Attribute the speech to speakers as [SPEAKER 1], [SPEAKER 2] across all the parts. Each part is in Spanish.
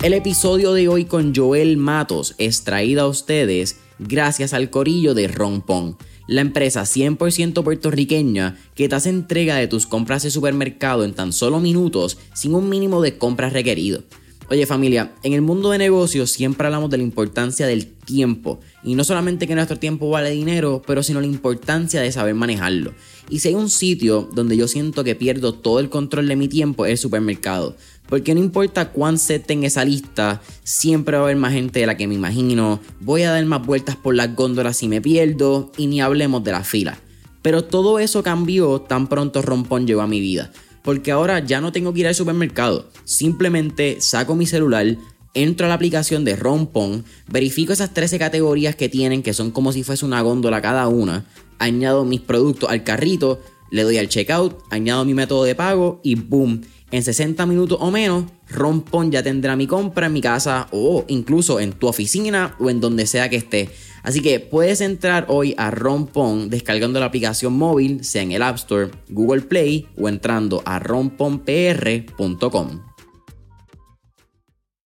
[SPEAKER 1] El episodio de hoy con Joel Matos es traído a ustedes gracias al corillo de Rompón, la empresa 100% puertorriqueña que te hace entrega de tus compras de supermercado en tan solo minutos sin un mínimo de compras requerido. Oye familia, en el mundo de negocios siempre hablamos de la importancia del tiempo. Y no solamente que nuestro tiempo vale dinero, pero sino la importancia de saber manejarlo. Y si hay un sitio donde yo siento que pierdo todo el control de mi tiempo es el supermercado. Porque no importa cuán set en esa lista, siempre va a haber más gente de la que me imagino. Voy a dar más vueltas por las góndolas si me pierdo. Y ni hablemos de la fila. Pero todo eso cambió tan pronto Rompón llegó a mi vida. Porque ahora ya no tengo que ir al supermercado. Simplemente saco mi celular, entro a la aplicación de Rompón, verifico esas 13 categorías que tienen, que son como si fuese una góndola cada una, añado mis productos al carrito, le doy al checkout, añado mi método de pago y boom en 60 minutos o menos, Rompón ya tendrá mi compra en mi casa o incluso en tu oficina o en donde sea que esté. Así que puedes entrar hoy a Rompón descargando la aplicación móvil, sea en el App Store, Google Play o entrando a romponpr.com.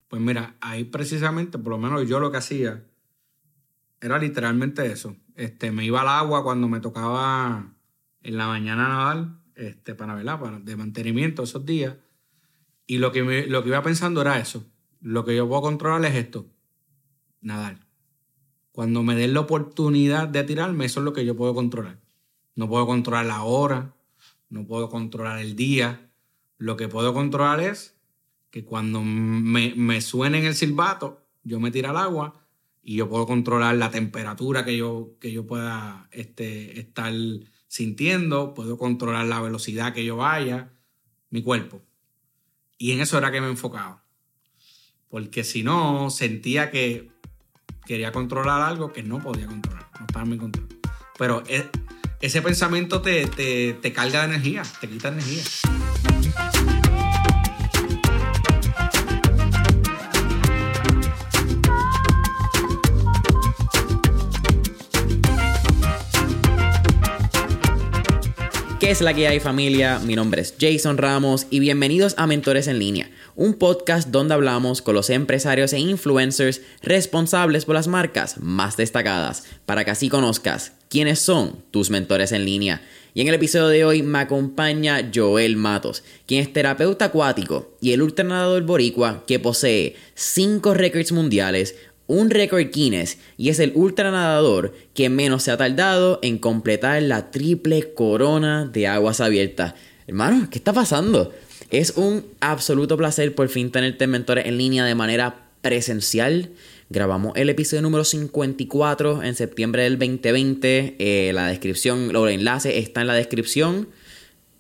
[SPEAKER 2] Pues mira, ahí precisamente, por lo menos yo lo que hacía, era literalmente eso. Este, me iba al agua cuando me tocaba en la mañana nadar este, para, ¿verdad? para de mantenimiento esos días. Y lo que, lo que iba pensando era eso. Lo que yo puedo controlar es esto, nadar. Cuando me den la oportunidad de tirarme, eso es lo que yo puedo controlar. No puedo controlar la hora, no puedo controlar el día. Lo que puedo controlar es que cuando me, me suene en el silbato, yo me tiro al agua y yo puedo controlar la temperatura que yo, que yo pueda este, estar sintiendo, puedo controlar la velocidad que yo vaya, mi cuerpo. Y en eso era que me enfocaba. Porque si no, sentía que quería controlar algo que no podía controlar, no estaba en mi control. Pero e, ese pensamiento te, te, te carga de energía, te quita energía.
[SPEAKER 1] ¿Qué es la que hay familia? Mi nombre es Jason Ramos y bienvenidos a Mentores en línea, un podcast donde hablamos con los empresarios e influencers responsables por las marcas más destacadas, para que así conozcas quiénes son tus mentores en línea. Y en el episodio de hoy me acompaña Joel Matos, quien es terapeuta acuático y el ultranadador boricua que posee 5 récords mundiales, un récord Guinness y es el ultranadador que menos se ha tardado en completar la triple corona de aguas abiertas. Hermano, ¿qué está pasando? Es un absoluto placer por fin tenerte mentores en línea de manera presencial. Grabamos el episodio número 54 en septiembre del 2020. Eh, la descripción, los enlaces está en la descripción.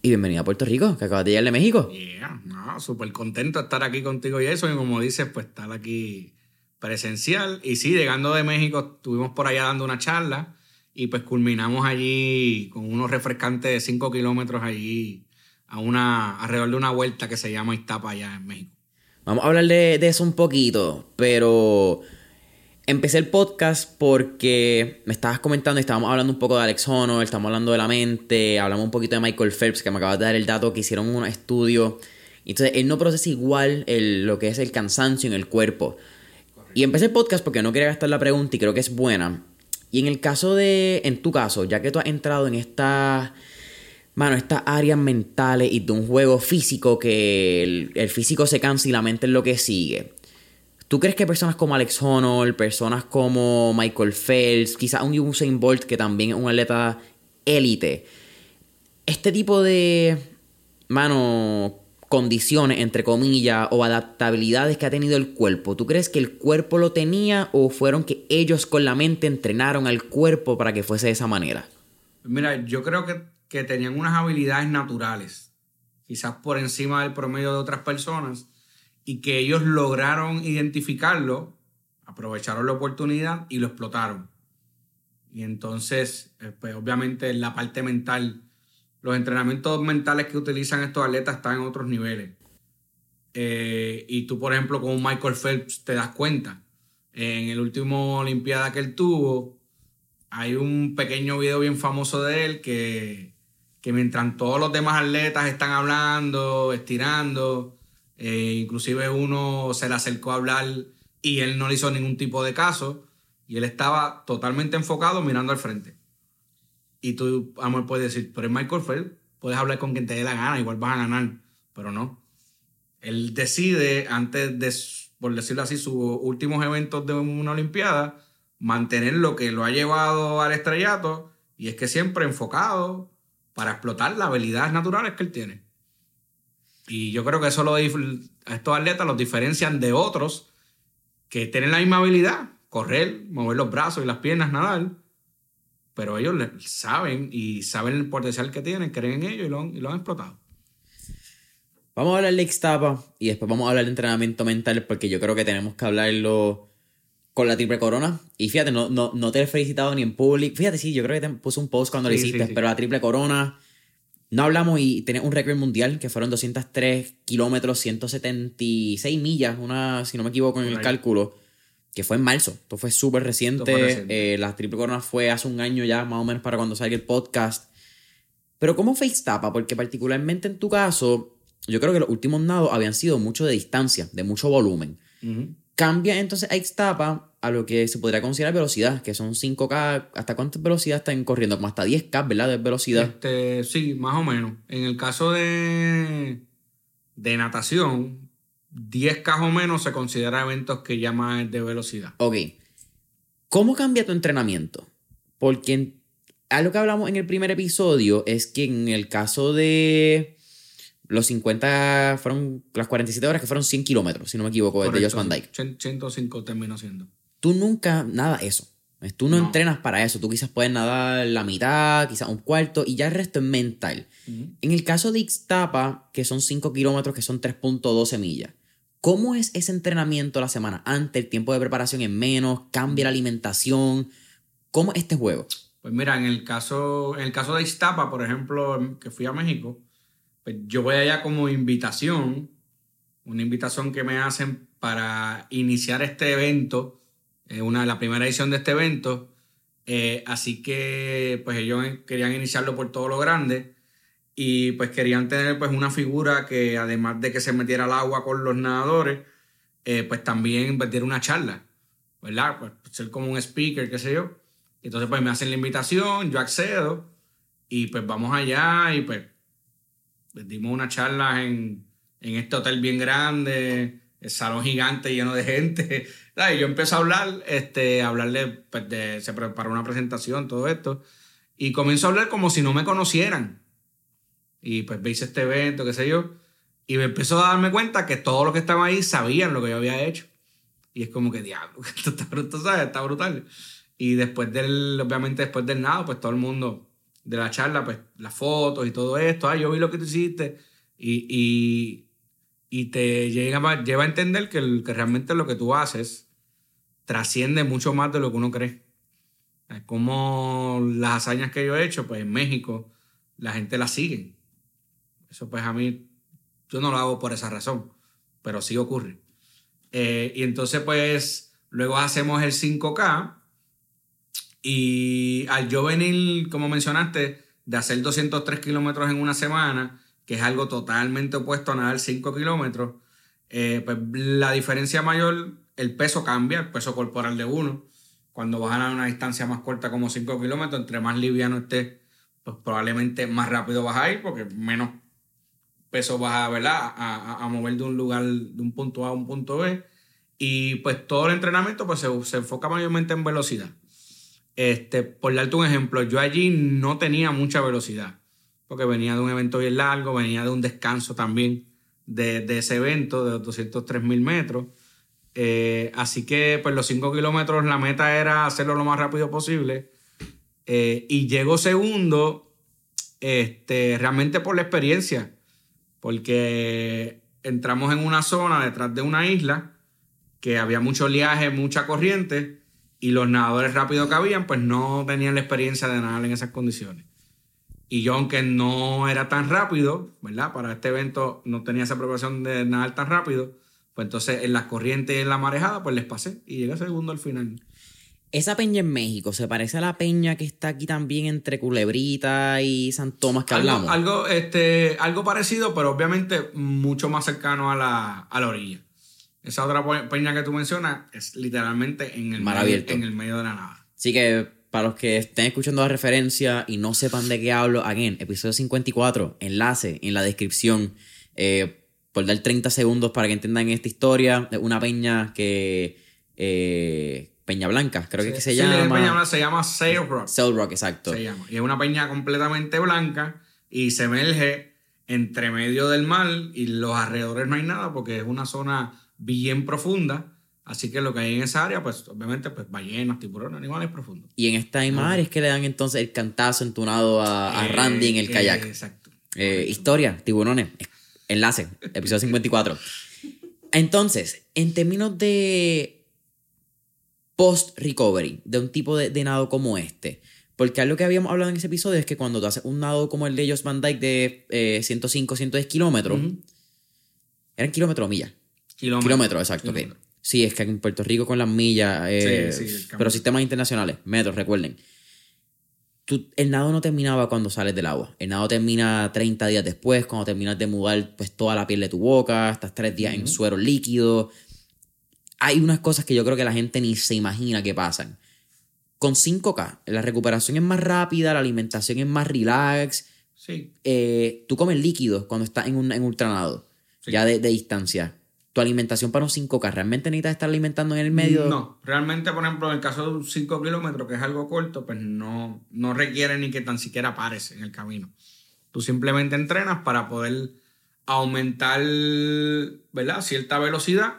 [SPEAKER 1] Y bienvenido a Puerto Rico, que acabas de llegar de México.
[SPEAKER 2] Yeah, no, súper contento de estar aquí contigo y eso. Y como dices, pues estar aquí presencial. Y sí, llegando de México, estuvimos por allá dando una charla y pues culminamos allí con unos refrescantes de 5 kilómetros allí a una, alrededor de una vuelta que se llama Iztapa allá en México.
[SPEAKER 1] Vamos a hablar de, eso un poquito, pero empecé el podcast porque me estabas comentando y estábamos hablando un poco de Alex Honnold, estamos hablando de la mente, hablamos un poquito de Michael Phelps, que me acabas de dar el dato que hicieron un estudio. Entonces, él no procesa igual el, lo que es el cansancio en el cuerpo. Y empecé el podcast porque no quería gastar la pregunta y creo que es buena. Y en el caso de, en tu caso, ya que tú has entrado en estas, mano, estas áreas mentales y de un juego físico que el, físico se cansa y la mente es lo que sigue. ¿Tú crees que personas como Alex Honnold, personas como Michael Phelps, quizás un Usain Bolt que también es un atleta élite, este tipo de, mano, condiciones, entre comillas, o adaptabilidades que ha tenido el cuerpo, ¿tú crees que el cuerpo lo tenía o fueron que ellos con la mente entrenaron al cuerpo para que fuese de esa manera?
[SPEAKER 2] Mira, yo creo que, que tenían unas habilidades naturales, quizás por encima del promedio de otras personas, y que ellos lograron identificarlo, aprovecharon la oportunidad y lo explotaron. Y entonces, eh, pues obviamente la parte mental los entrenamientos mentales que utilizan estos atletas están en otros niveles. Eh, y tú, por ejemplo, con Michael Phelps te das cuenta. En el último Olimpiada que él tuvo, hay un pequeño video bien famoso de él que, que mientras todos los demás atletas están hablando, estirando, Eh, inclusive uno se le acercó a hablar y él no le hizo ningún tipo de caso y él estaba totalmente enfocado mirando al frente. Y tú, amor, puedes decir, pero es Michael Phelps, puedes hablar con quien te dé la gana, igual vas a ganar, pero no. Él decide, antes de, por decirlo así, sus últimos eventos de una Olimpiada, mantener lo que lo ha llevado al estrellato y es que siempre enfocado para explotar las habilidades naturales que él tiene. Y yo creo que eso lo, a estos atletas los diferencian de otros que tienen la misma habilidad, correr, mover los brazos y las piernas, nadar, pero ellos saben y saben el potencial que tienen, creen en ellos y lo, y lo han explotado.
[SPEAKER 1] Vamos a hablar de Xtapa y después vamos a hablar de entrenamiento mental porque yo creo que tenemos que hablarlo con la triple corona. Y fíjate, no, no, no te he felicitado ni en público. Fíjate, sí, yo creo que te puse un post cuando lo hiciste, pero la triple corona no hablamos y tenés un récord mundial que fueron 203 kilómetros, 176 millas, una, si no me equivoco en el cálculo, que fue en marzo. Esto fue súper reciente. Eh, la triple corona fue hace un año ya, más o menos, para cuando salga el podcast. Pero ¿cómo fue Xtapa? Porque particularmente en tu caso, yo creo que los últimos nados habían sido mucho de distancia, de mucho volumen. Cambia entonces a Xtapa a lo que se podría considerar velocidad, que son 5K. ¿Hasta cuántas velocidades están corriendo? Como hasta 10K, ¿verdad? De velocidad.
[SPEAKER 2] Este, sí, más o menos. En el caso de, de natación, 10K o menos se considera eventos que llaman de velocidad.
[SPEAKER 1] Ok. ¿Cómo cambia tu entrenamiento? Porque algo que hablamos en el primer episodio es que en el caso de los 50 fueron, las 47 horas que fueron 100 kilómetros, si no me equivoco, de Josh Van Dyke.
[SPEAKER 2] 105 terminó siendo.
[SPEAKER 1] Tú nunca, nada eso. Tú no, entrenas para eso. Tú quizás puedes nadar la mitad, quizás un cuarto, y ya el resto es mental. En el caso de Ixtapa, que son 5 kilómetros, que son 3.12 millas, ¿cómo es ese entrenamiento la semana antes? ¿El tiempo de preparación es menos? ¿Cambia la alimentación? ¿Cómo es este juego?
[SPEAKER 2] Pues mira, en el caso, en el caso de Ixtapa, por ejemplo, que fui a México, pues yo voy allá como invitación, una invitación que me hacen para iniciar este evento, eh, una, la primera edición de este evento. Eh, así que pues ellos querían iniciarlo por todo lo grande y pues querían tener pues una figura que además de que se metiera al agua con los nadadores, eh, pues también diera una charla, ¿verdad? Pues ser como un speaker, qué sé yo. Entonces pues me hacen la invitación, yo accedo y pues vamos allá y pues dimos una charla en, este hotel bien grande, el salón gigante lleno de gente. Y yo empecé a hablar, este, a hablarle, pues de, se preparó una presentación, todo esto. Y comienzo a hablar como si no me conocieran. Y pues veis este evento, qué sé yo. Y me empezó a darme cuenta que todos los que estaban ahí sabían lo que yo había hecho. Y es como que, diablo, esto está brutal, ¿sabes? Está brutal. Y después del, obviamente después del nada, pues todo el mundo de la charla, pues las fotos y todo esto, ah, yo vi lo que tú hiciste y, y, te llega, lleva a entender que, que realmente lo que tú haces trasciende mucho más de lo que uno cree. Como las hazañas que yo he hecho, pues en México la gente las sigue. Eso pues a mí, yo no lo hago por esa razón, pero sí ocurre. Eh, y entonces pues luego hacemos el 5K y al yo venir, como mencionaste, de hacer 203 kilómetros en una semana, que es algo totalmente opuesto a nadar 5 kilómetros, eh, pues la diferencia mayor, el peso cambia, el peso corporal de uno. Cuando vas a una distancia más corta como 5 kilómetros, entre más liviano estés, pues probablemente más rápido vas a ir porque menos peso vas a, ¿verdad? A, a, mover de un lugar, de un punto A a un punto B. Y pues todo el entrenamiento pues se, se enfoca mayormente en velocidad. Este, por darte un ejemplo, yo allí no tenía mucha velocidad, porque venía de un evento bien largo, venía de un descanso también de, ese evento de 203 mil metros. Eh, así que, pues los 5 kilómetros, la meta era hacerlo lo más rápido posible. Eh, y llego segundo, este, realmente por la experiencia, porque entramos en una zona detrás de una isla que había mucho oleaje, mucha corriente y los nadadores rápidos que habían, pues no tenían la experiencia de nadar en esas condiciones. Y yo, aunque no era tan rápido, ¿verdad? Para este evento no tenía esa preparación de nadar tan rápido, pues entonces en las corrientes y en la marejada, pues les pasé y llegué segundo al final.
[SPEAKER 1] Esa peña en México se parece a la peña que está aquí también entre Culebrita y San Tomás que
[SPEAKER 2] algo,
[SPEAKER 1] hablamos.
[SPEAKER 2] Algo, este, algo parecido, pero obviamente mucho más cercano a la, a la orilla. Esa otra peña que tú mencionas es literalmente en el,
[SPEAKER 1] Mar
[SPEAKER 2] medio,
[SPEAKER 1] abierto.
[SPEAKER 2] en el medio de la nada.
[SPEAKER 1] Así que para los que estén escuchando la referencia y no sepan de qué hablo, again, episodio 54, enlace en la descripción. eh, por dar 30 segundos para que entiendan esta historia. Una peña que. eh, peña Blanca, creo que, es que se
[SPEAKER 2] Sí,
[SPEAKER 1] llama.
[SPEAKER 2] peña blanca se llama Sail Rock.
[SPEAKER 1] Cell Rock, exacto.
[SPEAKER 2] se llama. Y es una peña completamente blanca y se emerge entre medio del mar y los alrededores no hay nada porque es una zona bien profunda. Así que lo que hay en esa área, pues obviamente, pues ballenas, tiburones, animales profundos.
[SPEAKER 1] Y en esta misma área es que le dan entonces el cantazo entonado a, a
[SPEAKER 2] Eh,
[SPEAKER 1] Randy en el
[SPEAKER 2] eh,
[SPEAKER 1] kayak.
[SPEAKER 2] exacto.
[SPEAKER 1] Eh, historia, tiburones. Enlace, episodio 54. Entonces, en términos de post-recovery, de un tipo de, de nado como este, porque algo que habíamos hablado en ese episodio es que cuando tú haces un nado como el de Josh Van Dyke de eh, 105, 110 kilómetros. ¿eran kilómetros o millas?
[SPEAKER 2] Kilómetros.
[SPEAKER 1] Kilómetros, exacto. Sí, es que en Puerto Rico con las millas, eh,
[SPEAKER 2] Sí, sí,
[SPEAKER 1] pero sistemas internacionales, metros, recuerden. Tú- el nado no terminaba cuando sales del agua. El nado termina 30 días después, cuando terminas de mudar pues, toda la piel de tu boca, estás tres días en suero líquido. Hay unas cosas que yo creo que la gente ni se imagina que pasan. Con 5K, la recuperación es más rápida, la alimentación es más relax.
[SPEAKER 2] Sí.
[SPEAKER 1] Eh, tú comes líquidos cuando estás en un en ultranado,
[SPEAKER 2] Sí.
[SPEAKER 1] ya de, de distancia. Tu alimentación para un 5K, ¿realmente necesitas estar alimentando en el medio?
[SPEAKER 2] No, realmente, por ejemplo, en el caso de un 5 kilómetros, que es algo corto, pues no, no requiere ni que tan siquiera pares en el camino. Tú simplemente entrenas para poder aumentar, ¿verdad? Cierta velocidad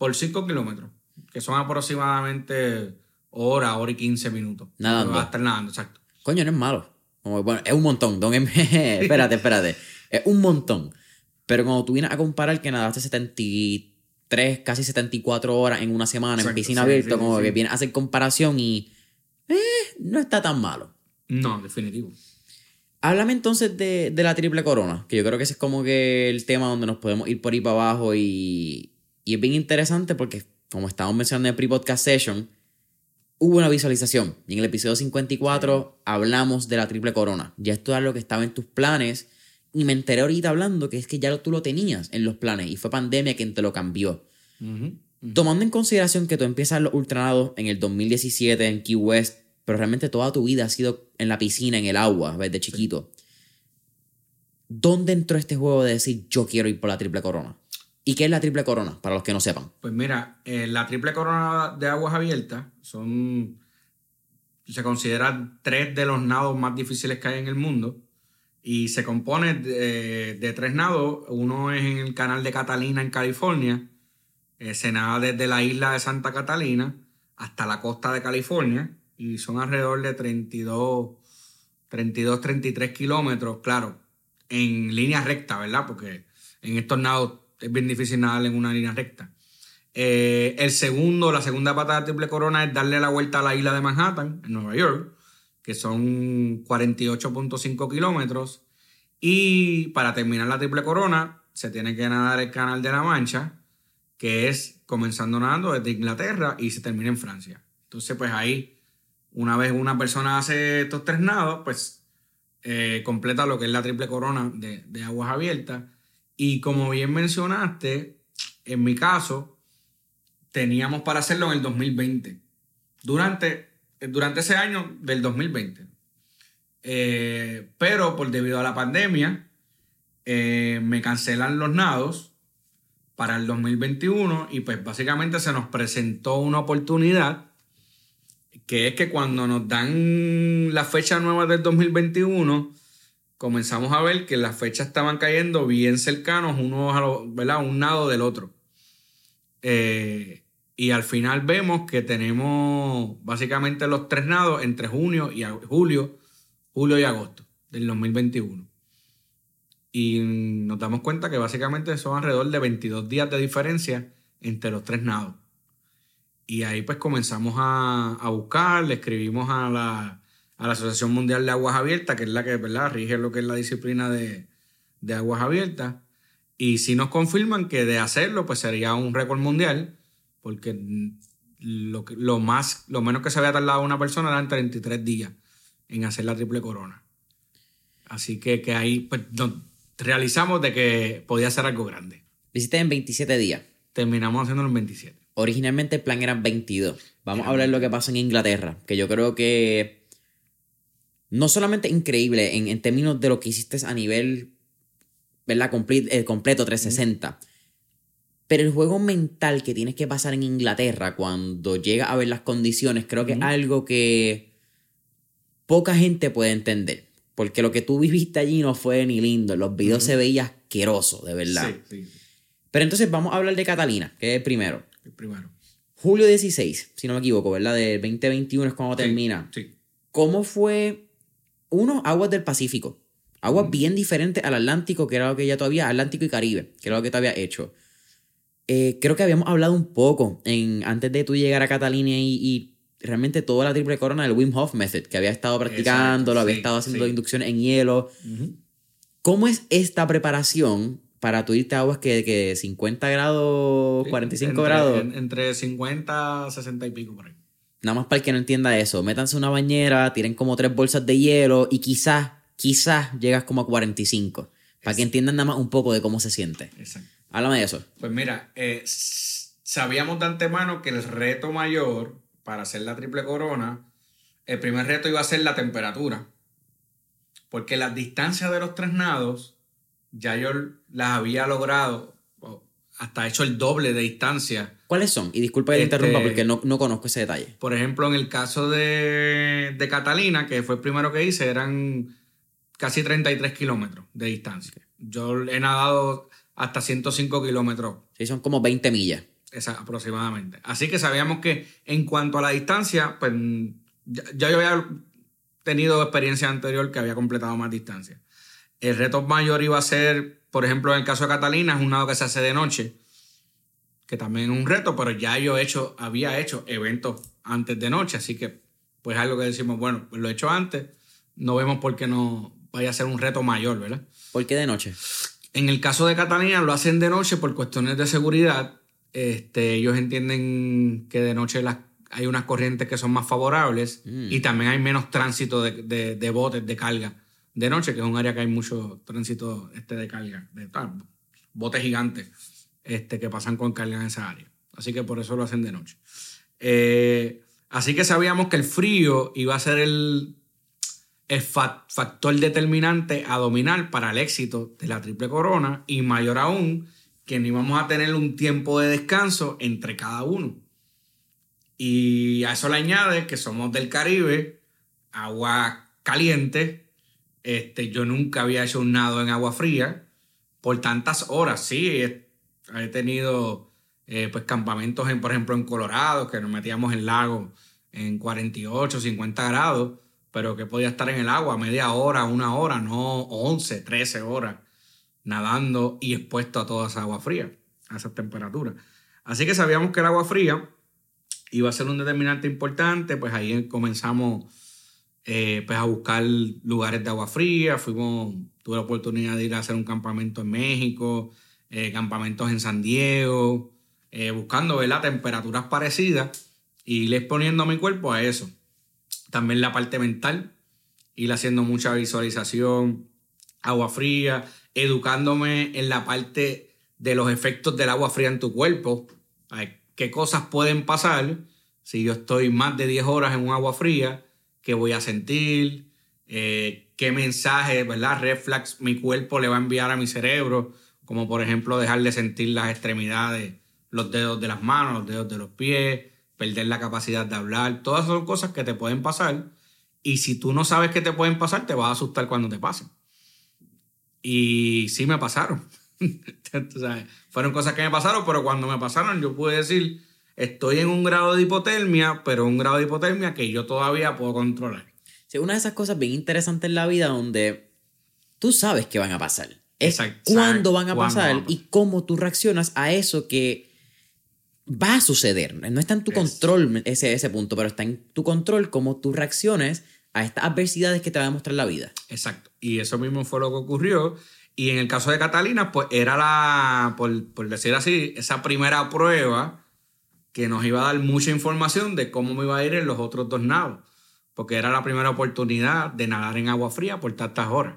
[SPEAKER 2] por 5 kilómetros, que son aproximadamente hora, hora y 15 minutos.
[SPEAKER 1] Nadando.
[SPEAKER 2] Vas a estar nadando, exacto.
[SPEAKER 1] Coño, no es malo. Bueno, es un montón. Get me- espérate, espérate. Es un montón. Pero cuando tú vienes a comparar que nadaste 73, casi 74 horas en una semana en piscina
[SPEAKER 2] sí,
[SPEAKER 1] abierta,
[SPEAKER 2] sí,
[SPEAKER 1] como
[SPEAKER 2] sí.
[SPEAKER 1] que vienes a hacer comparación y eh, no está tan malo.
[SPEAKER 2] No, definitivo.
[SPEAKER 1] Háblame entonces de, de la triple corona, que yo creo que ese es como que el tema donde nos podemos ir por ahí para abajo y, y es bien interesante porque, como estábamos mencionando en el pre-podcast session, hubo una visualización y en el episodio 54 hablamos de la triple corona. Ya esto era lo que estaba en tus planes y me enteré ahorita hablando que es que ya tú lo tenías en los planes y fue pandemia quien te lo cambió. Tomando en consideración que tú empiezas los ultranados en el 2017 en Key West, pero realmente toda tu vida ha sido en la piscina, en el agua, desde chiquito. ¿Dónde entró este juego de decir yo quiero ir por la triple corona? ¿Y qué es la triple corona? Para los que no sepan.
[SPEAKER 2] Pues mira, eh, la triple corona de aguas abiertas son. Se consideran tres de los nados más difíciles que hay en el mundo. Y se compone de, de tres nados. Uno es en el canal de Catalina, en California. Eh, se nada desde la isla de Santa Catalina hasta la costa de California. Y son alrededor de 32, 32 33 kilómetros. Claro, en línea recta, ¿verdad? Porque en estos nados es bien difícil nadar en una línea recta. Eh, el segundo, la segunda pata de triple corona es darle la vuelta a la isla de Manhattan, en Nueva York, que son 48.5 kilómetros. Y para terminar la triple corona, se tiene que nadar el canal de la Mancha, que es comenzando nadando desde Inglaterra y se termina en Francia. Entonces, pues ahí, una vez una persona hace estos tres nados, pues eh, completa lo que es la triple corona de, de aguas abiertas. Y como bien mencionaste, en mi caso, teníamos para hacerlo en el 2020. Durante, durante ese año del 2020. Eh, pero por debido a la pandemia, eh, me cancelan los nados para el 2021 y pues básicamente se nos presentó una oportunidad que es que cuando nos dan la fecha nueva del 2021, comenzamos a ver que las fechas estaban cayendo bien cercanos unos a. Un nado del otro. Eh, y al final vemos que tenemos básicamente los tres nados entre junio y julio, julio y agosto del 2021. Y nos damos cuenta que básicamente son alrededor de 22 días de diferencia entre los tres nados. Y ahí pues comenzamos a, a buscar, le escribimos a la, a la Asociación Mundial de Aguas Abiertas, que es la que ¿verdad? rige lo que es la disciplina de, de aguas abiertas. Y si nos confirman que de hacerlo, pues sería un récord mundial, porque lo, lo, más, lo menos que se había tardado una persona eran 33 días en hacer la triple corona. Así que, que ahí pues, realizamos de que podía ser algo grande.
[SPEAKER 1] Visité en 27 días.
[SPEAKER 2] Terminamos haciendo en 27.
[SPEAKER 1] Originalmente el plan eran 22. Vamos a hablar de lo que pasó en Inglaterra, que yo creo que no solamente increíble en, términos de lo que hiciste a nivel, ¿verdad? el completo 360. Pero el juego mental que tienes que pasar en Inglaterra cuando llega a ver las condiciones, creo que es algo que poca gente puede entender. Porque lo que tú viviste allí no fue ni lindo. los videos se veía asqueroso, de verdad. Sí, sí. Pero entonces vamos a hablar de Catalina, que es el primero.
[SPEAKER 2] El primero.
[SPEAKER 1] Julio 16, si no me equivoco, ¿verdad? Del 2021 es cuando termina.
[SPEAKER 2] Sí.
[SPEAKER 1] ¿Cómo fue, uno, aguas del Pacífico? Aguas bien diferentes al Atlántico, que era lo que ya todavía, Atlántico y Caribe, que era lo que te había hecho. Eh, creo que habíamos hablado un poco en, antes de tú llegar a Catalina y, realmente toda la triple corona del Wim Hof Method, que había estado practicando, lo había estado haciendo inducciones en hielo. ¿Cómo es esta preparación para tu irte a aguas que, que 50 grados, 45 grados?
[SPEAKER 2] entre 50, 60 y pico por ahí.
[SPEAKER 1] Nada más para el que no entienda eso, métanse una bañera, tienen como tres bolsas de hielo y quizás, quizás llegas como a 45. Para que entiendan nada más un poco de cómo se siente.
[SPEAKER 2] Exacto.
[SPEAKER 1] Háblame de eso.
[SPEAKER 2] Pues mira, eh, sabíamos de antemano que el reto mayor para hacer la triple corona, el primer reto iba a ser la temperatura. Porque las distancias de los tres nados ya yo las había logrado, hasta hecho el doble de distancia.
[SPEAKER 1] ¿Cuáles son? Y disculpa que te interrumpa este, porque no, no, conozco ese detalle.
[SPEAKER 2] Por ejemplo, en el caso de, de Catalina, que fue el primero que hice, eran casi 33 kilómetros de distancia. Yo he nadado hasta 105 kilómetros.
[SPEAKER 1] Sí, son como 20 millas.
[SPEAKER 2] Esa, aproximadamente. Así que sabíamos que en cuanto a la distancia, pues ya, yo había tenido experiencia anterior que había completado más distancia. El reto mayor iba a ser, por ejemplo, en el caso de Catalina, es un nado que se hace de noche, que también es un reto, pero ya yo he hecho, había hecho eventos antes de noche, así que pues algo que decimos, bueno, pues lo he hecho antes, no vemos por qué no vaya a ser un reto mayor, ¿verdad?
[SPEAKER 1] ¿Por qué de noche?
[SPEAKER 2] En el caso de Catalina lo hacen de noche por cuestiones de seguridad. Este, ellos entienden que de noche las, hay unas corrientes que son más favorables mm. y también hay menos tránsito de, de, botes de carga de noche, que es un área que hay mucho tránsito este, de carga, de botes gigantes este, que pasan con carga en esa área. Así que por eso lo hacen de noche. Eh, así que sabíamos que el frío iba a ser el, el factor determinante a dominar para el éxito de la triple corona y mayor aún que no íbamos a tener un tiempo de descanso entre cada uno. Y a eso le añade que somos del Caribe, agua caliente. Este, yo nunca había hecho un nado en agua fría por tantas horas. Sí, he, tenido eh, pues campamentos, en, por ejemplo, en Colorado, que nos metíamos en lago en 48, 50 grados pero que podía estar en el agua media hora, una hora, no 11, 13 horas nadando y expuesto a toda esa agua fría, a esa temperatura. Así que sabíamos que el agua fría iba a ser un determinante importante, pues ahí comenzamos eh, pues a buscar lugares de agua fría, fuimos, tuve la oportunidad de ir a hacer un campamento en México, eh, campamentos en San Diego, eh, buscando ¿verdad? temperaturas parecidas y les poniendo mi cuerpo a eso. También la parte mental, ir haciendo mucha visualización, agua fría, educándome en la parte de los efectos del agua fría en tu cuerpo. ¿Qué cosas pueden pasar si yo estoy más de 10 horas en un agua fría? ¿Qué voy a sentir? Eh, ¿Qué mensaje, verdad? Reflex mi cuerpo le va a enviar a mi cerebro, como por ejemplo dejar de sentir las extremidades, los dedos de las manos, los dedos de los pies, perder la capacidad de hablar, todas son cosas que te pueden pasar y si tú no sabes que te pueden pasar, te vas a asustar cuando te pasen. Y sí me pasaron. fueron cosas que me pasaron, pero cuando me pasaron yo pude decir, estoy en un grado de hipotermia, pero un grado de hipotermia que yo todavía puedo controlar.
[SPEAKER 1] Sí, una de esas cosas bien interesantes en la vida donde tú sabes que van a pasar. Es cuándo van a pasar y cómo tú reaccionas a eso que va a suceder. No está en tu control ese, ese punto, pero está en tu control cómo tú reacciones a estas adversidades que te va a demostrar la vida.
[SPEAKER 2] Exacto. Y eso mismo fue lo que ocurrió. Y en el caso de Catalina, pues era la, por, decir así, esa primera prueba que nos iba a dar mucha información de cómo me iba a ir en los otros dos nados, porque era la primera oportunidad de nadar en agua fría por tantas horas.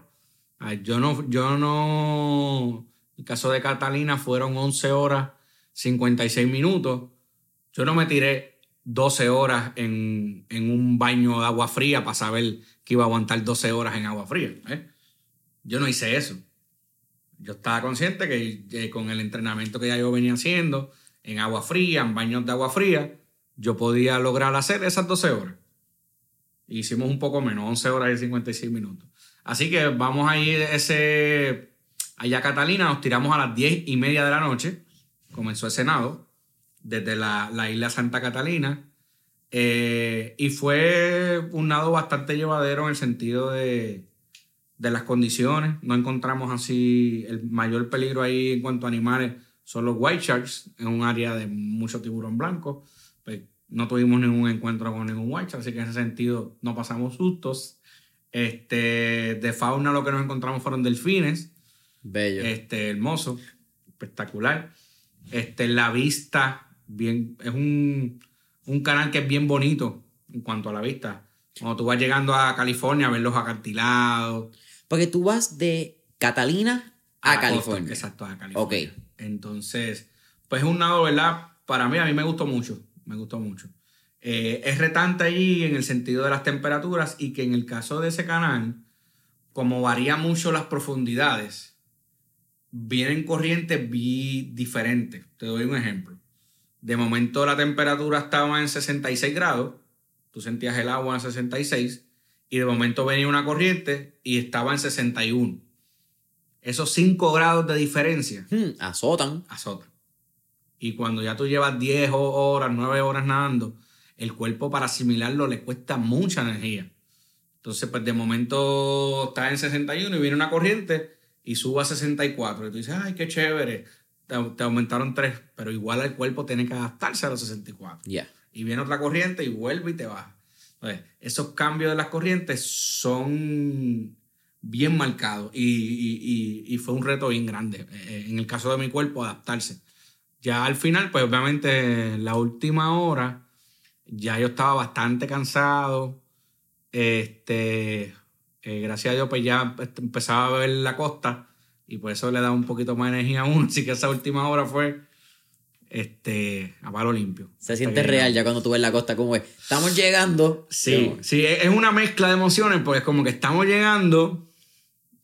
[SPEAKER 2] Yo no, yo no, en el caso de Catalina fueron 11 horas 56 minutos. Yo no me tiré 12 horas en, un baño de agua fría para saber que iba a aguantar 12 horas en agua fría. ¿eh? Yo no hice eso. Yo estaba consciente que, con el entrenamiento que ya yo venía haciendo, en agua fría, en baños de agua fría, yo podía lograr hacer esas 12 horas. Hicimos un poco menos, 11 horas y 56 minutos. Así que vamos a ese, allá a Catalina, nos tiramos a las 10 y media de la noche, comenzó el Senado, desde la, isla Santa Catalina, eh, y fue un nado bastante llevadero en el sentido de, de las condiciones. No encontramos así el mayor peligro ahí en cuanto a animales son los white sharks, en un área de mucho tiburón blanco. Pues no tuvimos ningún encuentro con ningún white shark, así que en ese sentido no pasamos sustos. Este, de fauna lo que nos encontramos fueron delfines.
[SPEAKER 1] Bello.
[SPEAKER 2] Este, hermoso, espectacular. Este, la vista, bien, es un, un canal que es bien bonito en cuanto a la vista. Cuando tú vas llegando a California a ver los acantilados.
[SPEAKER 1] Porque tú vas de Catalina a, California.
[SPEAKER 2] exacto, a California. Ok. Entonces, pues es un nado, ¿verdad? Para mí, a mí me gustó mucho. Me gustó mucho. Eh, es retante allí en el sentido de las temperaturas y que en el caso de ese canal, como varía mucho las profundidades, vienen corrientes diferentes. Te doy un ejemplo. De momento la temperatura estaba en 66 grados, tú sentías el agua en 66, y de momento venía una corriente y estaba en 61. Esos 5 grados de diferencia
[SPEAKER 1] hmm, azotan.
[SPEAKER 2] Azotan. Y cuando ya tú llevas 10 horas, 9 horas nadando, el cuerpo para asimilarlo le cuesta mucha energía. Entonces, pues de momento está en 61 y viene una corriente y sube a 64. Y tú dices, ay, qué chévere. Te, aumentaron 3, pero igual el cuerpo tiene que adaptarse a los 64.
[SPEAKER 1] Ya.
[SPEAKER 2] Y viene otra corriente y vuelve y te baja. Entonces, esos cambios de las corrientes son bien marcados y, y, fue un reto bien grande. Eh, en el caso de mi cuerpo, adaptarse. Ya al final, pues obviamente, la última hora, ya yo estaba bastante cansado. Este, eh, gracias a Dios, pues ya empezaba a ver la costa y por eso le da un poquito más energía a uno. Así que esa última hora fue este, a palo limpio.
[SPEAKER 1] Se siente real ya cuando tú ves la costa, como es. Estamos llegando.
[SPEAKER 2] Sí, sí, es una mezcla de emociones porque es como que estamos llegando,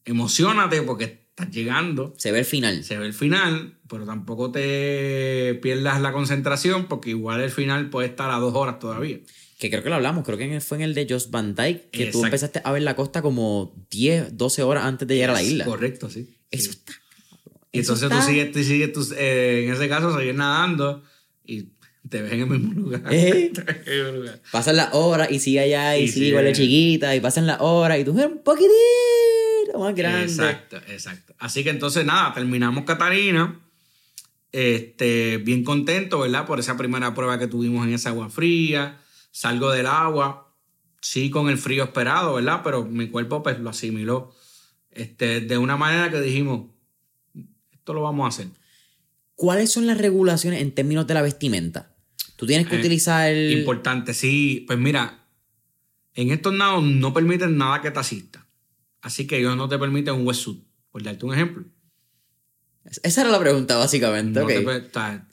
[SPEAKER 2] emocionate porque estás llegando.
[SPEAKER 1] Se ve el final.
[SPEAKER 2] Se ve el final, pero tampoco te pierdas la concentración porque igual el final puede estar a dos horas todavía.
[SPEAKER 1] Que creo que lo hablamos, creo que fue en el de Josh Van Dyke, que tú empezaste a ver la costa como 10, 12 horas antes de llegar a la isla.
[SPEAKER 2] Correcto, sí.
[SPEAKER 1] Eso está.
[SPEAKER 2] Y entonces tú sigues, tú sigues tú, eh, en ese caso, sigues nadando y te ves en el mismo lugar.
[SPEAKER 1] ¿Eh? Pasan las horas y sigue allá y, sigue igual de chiquita y pasan las horas y tú un poquitito más grande.
[SPEAKER 2] Exacto, exacto. Así que entonces nada, terminamos Catarina. Este, bien contento, ¿verdad? Por esa primera prueba que tuvimos en esa agua fría. Salgo del agua, sí con el frío esperado, ¿verdad? Pero mi cuerpo pues lo asimiló este, de una manera que dijimos, esto lo vamos a hacer.
[SPEAKER 1] ¿Cuáles son las regulaciones en términos de la vestimenta? Tú tienes que eh, utilizar el...
[SPEAKER 2] Importante, sí. Pues mira, en estos nados no permiten nada que te asista. Así que ellos no te permiten un wetsuit, por darte un ejemplo.
[SPEAKER 1] Esa era la pregunta, básicamente.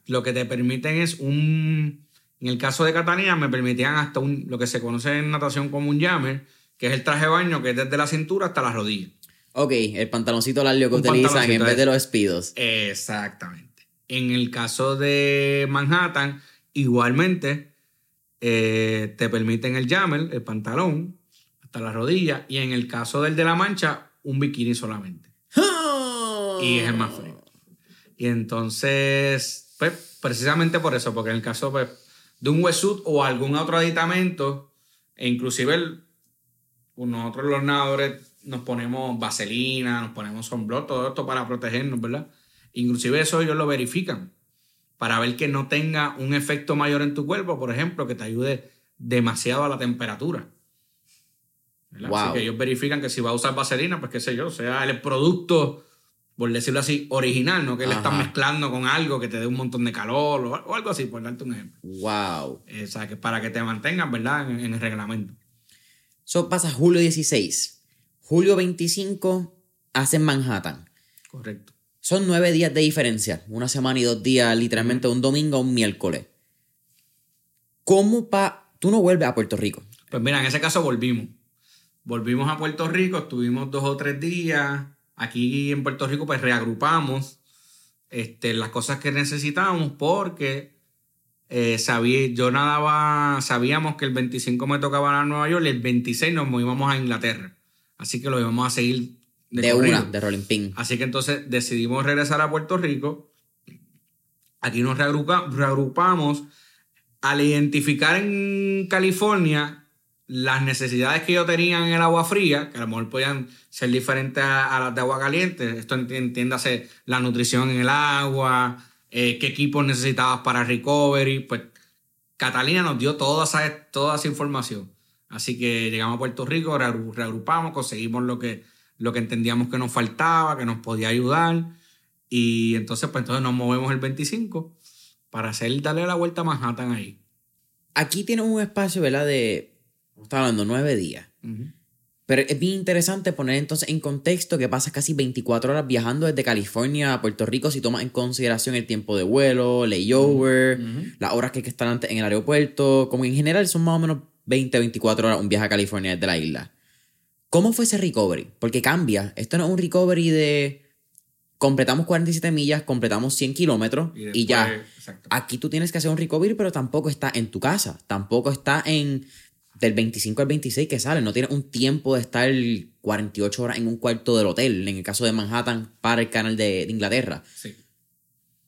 [SPEAKER 2] lo que te permiten es un. En el caso de Catalina, me permitían hasta un, lo que se conoce en natación como un jammer, que es el traje de baño que es desde la cintura hasta las rodillas.
[SPEAKER 1] Ok, el pantaloncito largo que utilizan en vez de los espidos.
[SPEAKER 2] Exactamente. En el caso de Manhattan, igualmente eh, te permiten el jammer, el pantalón, hasta la rodilla. Y en el caso del de la mancha, un bikini solamente. y es el más frío. Y entonces, pues, precisamente por eso, porque en el caso pues, de un wetsuit o algún otro aditamento, e inclusive el, nosotros los nadadores nos ponemos vaselina, nos ponemos sunblock, todo esto para protegernos, ¿verdad? Inclusive eso ellos lo verifican para ver que no tenga un efecto mayor en tu cuerpo, por ejemplo, que te ayude demasiado a la temperatura. Así que ellos verifican que si va a usar vaselina, pues qué sé yo, sea el producto por decirlo así, original, no que le estás
[SPEAKER 1] Ajá.
[SPEAKER 2] mezclando con algo que te dé un montón de calor o, o algo así, por darte un ejemplo.
[SPEAKER 1] Wow.
[SPEAKER 2] Eh, o sea, que para que te mantengas, ¿verdad? En, en el reglamento.
[SPEAKER 1] Eso pasa julio 16. Julio 25 hacen Manhattan.
[SPEAKER 2] Correcto.
[SPEAKER 1] Son nueve días de diferencia. Una semana y dos días, literalmente un domingo a un miércoles. ¿Cómo pa... Tú no vuelves a Puerto Rico?
[SPEAKER 2] Pues mira, en ese caso volvimos. Volvimos a Puerto Rico, estuvimos dos o tres días. Aquí en Puerto Rico, pues reagrupamos este, las cosas que necesitábamos porque eh, sabía, yo nadaba, sabíamos que el 25 me tocaba a Nueva York y el 26 nos íbamos a Inglaterra. Así que lo íbamos a seguir de,
[SPEAKER 1] una, de Rolling Pin.
[SPEAKER 2] Así que entonces decidimos regresar a Puerto Rico. Aquí nos reagrupa- reagrupamos. Al identificar en California las necesidades que yo tenía en el agua fría, que a lo mejor podían ser diferentes a, las de agua caliente, esto enti- entiéndase la nutrición en el agua, eh, qué equipos necesitabas para recovery, pues Catalina nos dio toda esa, toda esa información. Así que llegamos a Puerto Rico, reagru- reagrupamos, conseguimos lo que, lo que entendíamos que nos faltaba, que nos podía ayudar. Y entonces, pues entonces nos movemos el 25 para hacer, darle la vuelta a Manhattan ahí.
[SPEAKER 1] Aquí tienes un espacio, ¿verdad? De... Estaba hablando nueve días. Pero es bien interesante poner entonces en contexto que pasas casi 24 horas viajando desde California a Puerto Rico si tomas en consideración el tiempo de vuelo, layover, las horas que hay que estar antes en el aeropuerto, como en general son más o menos 20, 24 horas un viaje a California desde la isla. ¿Cómo fue ese recovery? Porque cambia. Esto no es un recovery de completamos 47 millas, completamos 100 kilómetros y,
[SPEAKER 2] después-
[SPEAKER 1] ya.
[SPEAKER 2] Exacto.
[SPEAKER 1] Aquí tú tienes que hacer un recovery, pero tampoco está en tu casa. Tampoco está en del 25 al 26 que sale. No tienes un tiempo de estar 48 horas en un cuarto del hotel, en el caso de Manhattan, para el canal de, de Inglaterra.
[SPEAKER 2] Sí.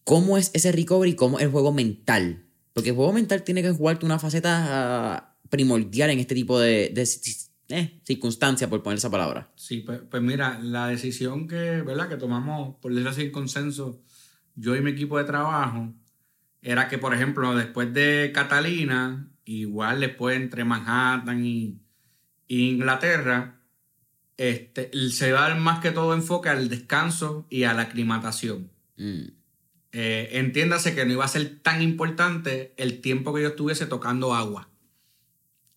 [SPEAKER 1] ¿Cómo es ese recovery? ¿Cómo es el juego mental? Porque el juego mental tiene que jugarte una faceta ah, primordial en este tipo de, de ci- eh, circunstancias, por poner esa palabra.
[SPEAKER 2] Sí, pues, pues mira, la decisión que, ¿verdad? que tomamos, por decirlo así, en consenso, yo y mi equipo de trabajo, era que, por ejemplo, después de Catalina, igual después entre Manhattan y, y Inglaterra, este, se va a dar más que todo enfoque al descanso y a la aclimatación.
[SPEAKER 1] Mm.
[SPEAKER 2] Eh, entiéndase que no iba a ser tan importante el tiempo que yo estuviese tocando agua.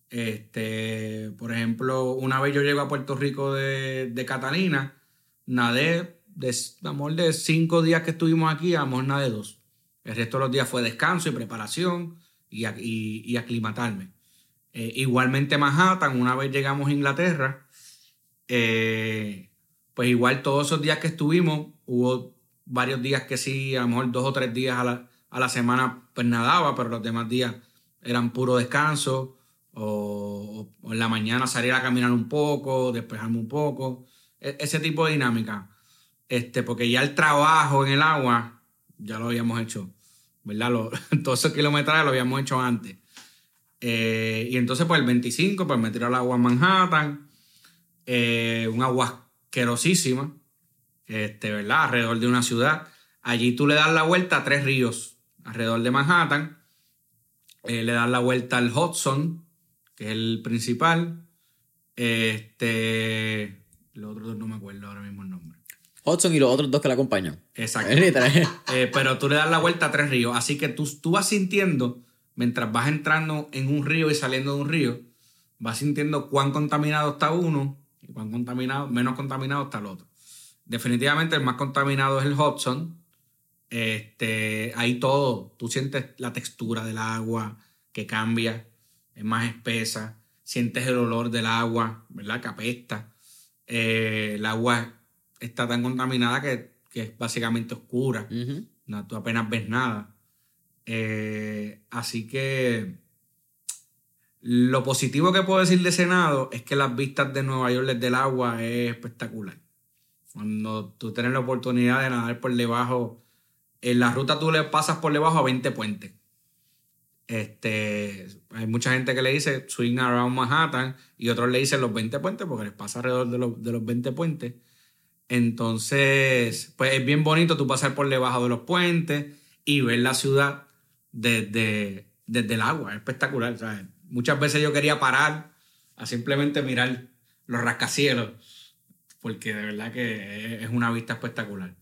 [SPEAKER 2] Este, por ejemplo, una vez yo llego a Puerto Rico de, de Catalina, nadé, de, amor, de cinco días que estuvimos aquí, a mejor nadé dos. El resto de los días fue descanso y preparación y, y- y aclimatarme. Eh, igualmente Manhattan, una vez llegamos a Inglaterra, eh, pues igual todos esos días que estuvimos, hubo varios días que sí, a lo mejor dos o tres días a la, a la semana pues nadaba, pero los demás días eran puro descanso o, o en la mañana salir a caminar un poco, despejarme un poco, e- ese tipo de dinámica. Este, porque ya el trabajo en el agua ya lo habíamos hecho, ¿verdad? Lo- todos esos kilometrajes lo habíamos hecho antes. Eh, y entonces, pues el 25, pues me tiré al agua en Manhattan, eh, un agua asquerosísima, este, ¿verdad? Alrededor de una ciudad. Allí tú le das la vuelta a tres ríos alrededor de Manhattan. Eh, le das la vuelta al Hudson, que es el principal. Este. Otros dos no me acuerdo ahora mismo el nombre.
[SPEAKER 1] Hudson y los otros dos que la acompañan.
[SPEAKER 2] Exacto. Eh, pero tú le das la vuelta a tres ríos. Así que tú, tú vas sintiendo, mientras vas entrando en un río y saliendo de un río, vas sintiendo cuán contaminado está uno y cuán contaminado, menos contaminado está el otro. Definitivamente el más contaminado es el Hudson. Este, ahí todo, tú sientes la textura del agua que cambia, es más espesa, sientes el olor del agua, ¿verdad? Que apesta. Eh, el agua está tan contaminada que, que es básicamente oscura.
[SPEAKER 1] Ujú.
[SPEAKER 2] No, tú apenas ves nada. Eh, así que lo positivo que puedo decir de Senado es que las vistas de Nueva York desde el agua es espectacular. Cuando tú tienes la oportunidad de nadar por debajo, en la ruta tú le pasas por debajo a 20 puentes. Este, hay mucha gente que le dice swing around Manhattan y otros le dicen los 20 puentes porque les pasa alrededor de los, de los 20 puentes. Entonces, pues es bien bonito tú pasar por debajo de los puentes y ver la ciudad desde, desde el agua. Es espectacular. Muchas veces yo quería parar a simplemente mirar los rascacielos porque de verdad que es- es una vista espectacular.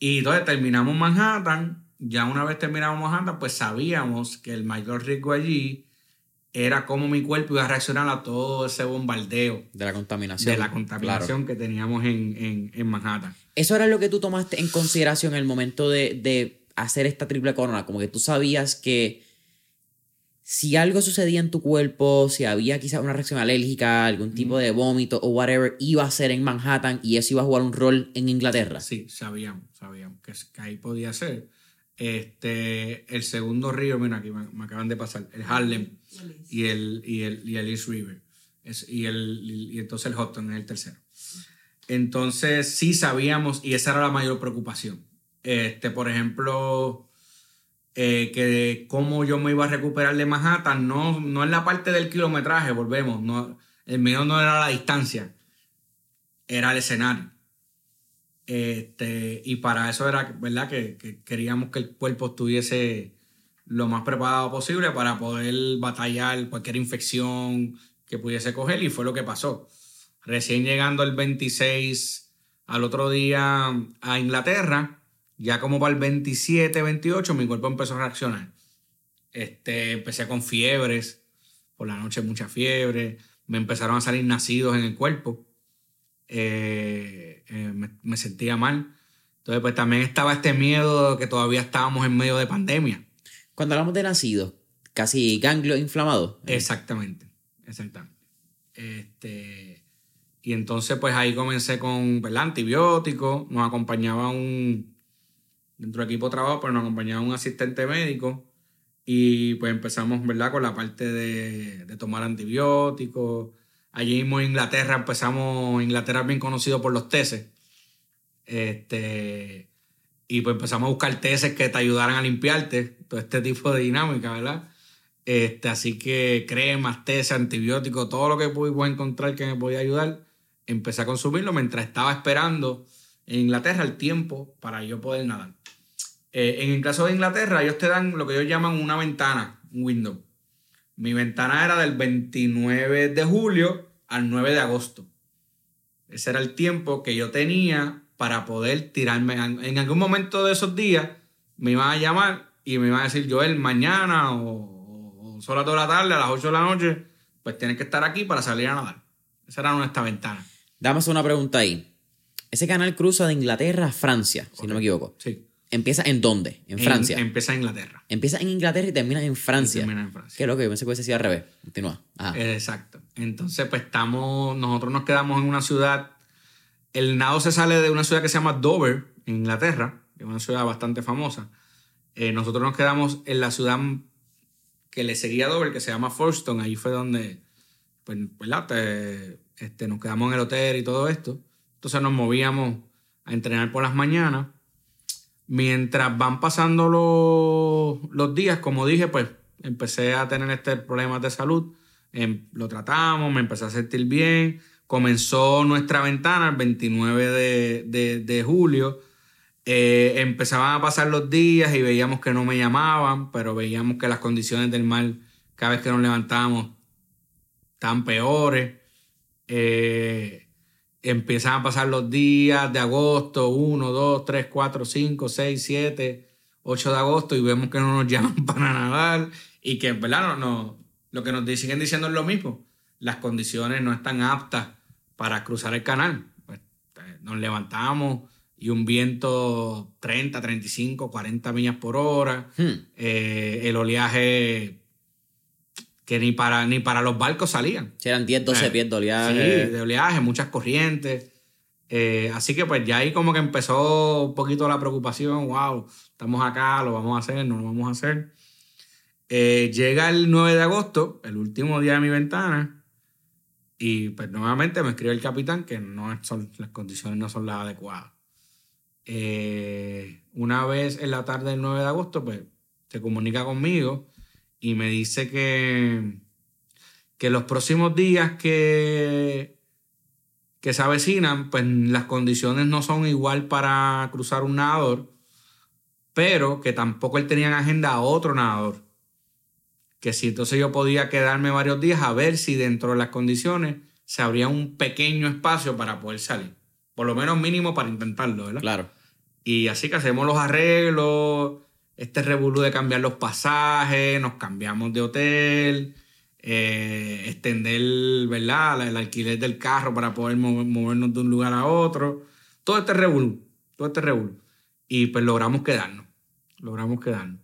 [SPEAKER 2] Y entonces terminamos Manhattan. Ya una vez terminamos Manhattan, pues sabíamos que el mayor riesgo allí era cómo mi cuerpo iba a reaccionar a todo ese bombardeo.
[SPEAKER 1] De la contaminación.
[SPEAKER 2] De la contaminación que teníamos en, Manhattan.
[SPEAKER 1] Eso era lo que tú tomaste en consideración en el momento de, de hacer esta triple corona. Como que tú sabías que si algo sucedía en tu cuerpo, si había quizás una reacción alérgica, algún tipo de vómito o whatever, iba a ser en Manhattan y eso iba a jugar un rol en Inglaterra.
[SPEAKER 2] Sí, sabíamos, sabíamos que, ahí podía ser. Este, el segundo río, mira, aquí me, acaban de pasar, el Harlem y el, y el, y el East River. y, el, y entonces el Hudson es el tercero. Entonces sí sabíamos, y esa era la mayor preocupación. Este, por ejemplo, eh, que cómo yo me iba a recuperar de Manhattan, no, no es la parte del kilometraje, volvemos, no, el mío no era la distancia, era el escenario. Este, y para eso era, ¿verdad? Que, queríamos que el cuerpo estuviese lo más preparado posible para poder batallar cualquier infección que pudiese coger y fue lo que pasó. Recién llegando el 26 al otro día a Inglaterra, ya como para el 27, 28, mi cuerpo empezó a reaccionar. Este, empecé con fiebres, por la noche mucha fiebre, me empezaron a salir nacidos en el cuerpo, eh, eh, me, sentía mal. Entonces, pues también estaba este miedo que todavía estábamos en medio de pandemia.
[SPEAKER 1] Cuando hablamos de nacidos, casi ganglio inflamado.
[SPEAKER 2] Exactamente, exactamente. Este, y entonces, pues ahí comencé con antibióticos, nos acompañaba un, dentro del equipo de trabajo, pues nos acompañaba un asistente médico y pues empezamos, ¿verdad? Con la parte de, tomar antibióticos. Allí mismo en Inglaterra empezamos, Inglaterra es bien conocido por los tesis. Este, y pues empezamos a buscar tesis que te ayudaran a limpiarte, todo este tipo de dinámica, ¿verdad? Este, así que cremas, tesis, antibióticos, todo lo que pude encontrar que me podía ayudar, empecé a consumirlo mientras estaba esperando en Inglaterra el tiempo para yo poder nadar. Eh, en el caso de Inglaterra, ellos te dan lo que ellos llaman una ventana, un window. Mi ventana era del 29 de julio al 9 de agosto. Ese era el tiempo que yo tenía para poder tirarme. En algún momento de esos días me iban a llamar y me iban a decir, Joel, mañana o, o solo toda la tarde, a las 8 de la noche, pues tienes que estar aquí para salir a nadar. Esa era nuestra ventana.
[SPEAKER 1] Damos una pregunta ahí. Ese canal cruza de Inglaterra a Francia, si no me equivoco.
[SPEAKER 2] Sí.
[SPEAKER 1] ¿Empieza en dónde? En Francia.
[SPEAKER 2] empieza en Inglaterra.
[SPEAKER 1] Empieza en Inglaterra y termina en Francia.
[SPEAKER 2] termina en Francia.
[SPEAKER 1] Qué loco, yo pensé que hubiese sido al revés. Continúa.
[SPEAKER 2] Exacto. Entonces, pues estamos, nosotros nos quedamos en una ciudad. El nado se sale de una ciudad que se llama Dover, en Inglaterra, que es una ciudad bastante famosa. Eh, nosotros nos quedamos en la ciudad que le seguía a Dover, que se llama Folkestone. Ahí fue donde, pues, ¿verdad? este, nos quedamos en el hotel y todo esto. Entonces nos movíamos a entrenar por las mañanas Mientras van pasando los, días, como dije, pues empecé a tener este problema de salud. Em, lo tratamos, me empecé a sentir bien. Comenzó nuestra ventana el 29 de, julio. Eh, empezaban a pasar los días y veíamos que no me llamaban, pero veíamos que las condiciones del mar cada vez que nos levantábamos estaban peores. Eh, empiezan a pasar los días de agosto, 1, 2, 3, 4, 5, 6, 7, 8 de agosto y vemos que no nos llaman para nadar y que, ¿verdad? No, no, lo que nos siguen diciendo es lo mismo. Las condiciones no están aptas para cruzar el canal. Pues, eh, nos levantamos y un viento 30, 35, 40 millas por hora. Hmm. Eh, el oleaje que ni para, ni para los barcos salían.
[SPEAKER 1] Si eran 10, 12 eh, pies de oleaje.
[SPEAKER 2] Sí, de oleaje, muchas corrientes. Eh, así que pues ya ahí como que empezó un poquito la preocupación, wow, estamos acá, lo vamos a hacer, no lo vamos a hacer. Eh, llega el 9 de agosto, el último día de mi ventana, y pues nuevamente me escribe el capitán que no son, las condiciones no son las adecuadas. una vez en la tarde del 9 de agosto, pues se comunica conmigo y me dice que, que los próximos días que, que se avecinan, pues las condiciones no son igual para cruzar un nadador, pero que tampoco él tenía en agenda a otro nadador. Que si entonces yo podía quedarme varios días a ver si dentro de las condiciones se abría un pequeño espacio para poder salir. Por lo menos mínimo para intentarlo, ¿verdad?
[SPEAKER 1] Claro.
[SPEAKER 2] Y así que hacemos los arreglos, este revolú de cambiar los pasajes, nos cambiamos de hotel, eh, extender, ¿verdad? El, alquiler del carro para poder movernos de un lugar a otro. Todo este revolú, todo este revolú. Y pues logramos quedarnos, logramos quedarnos.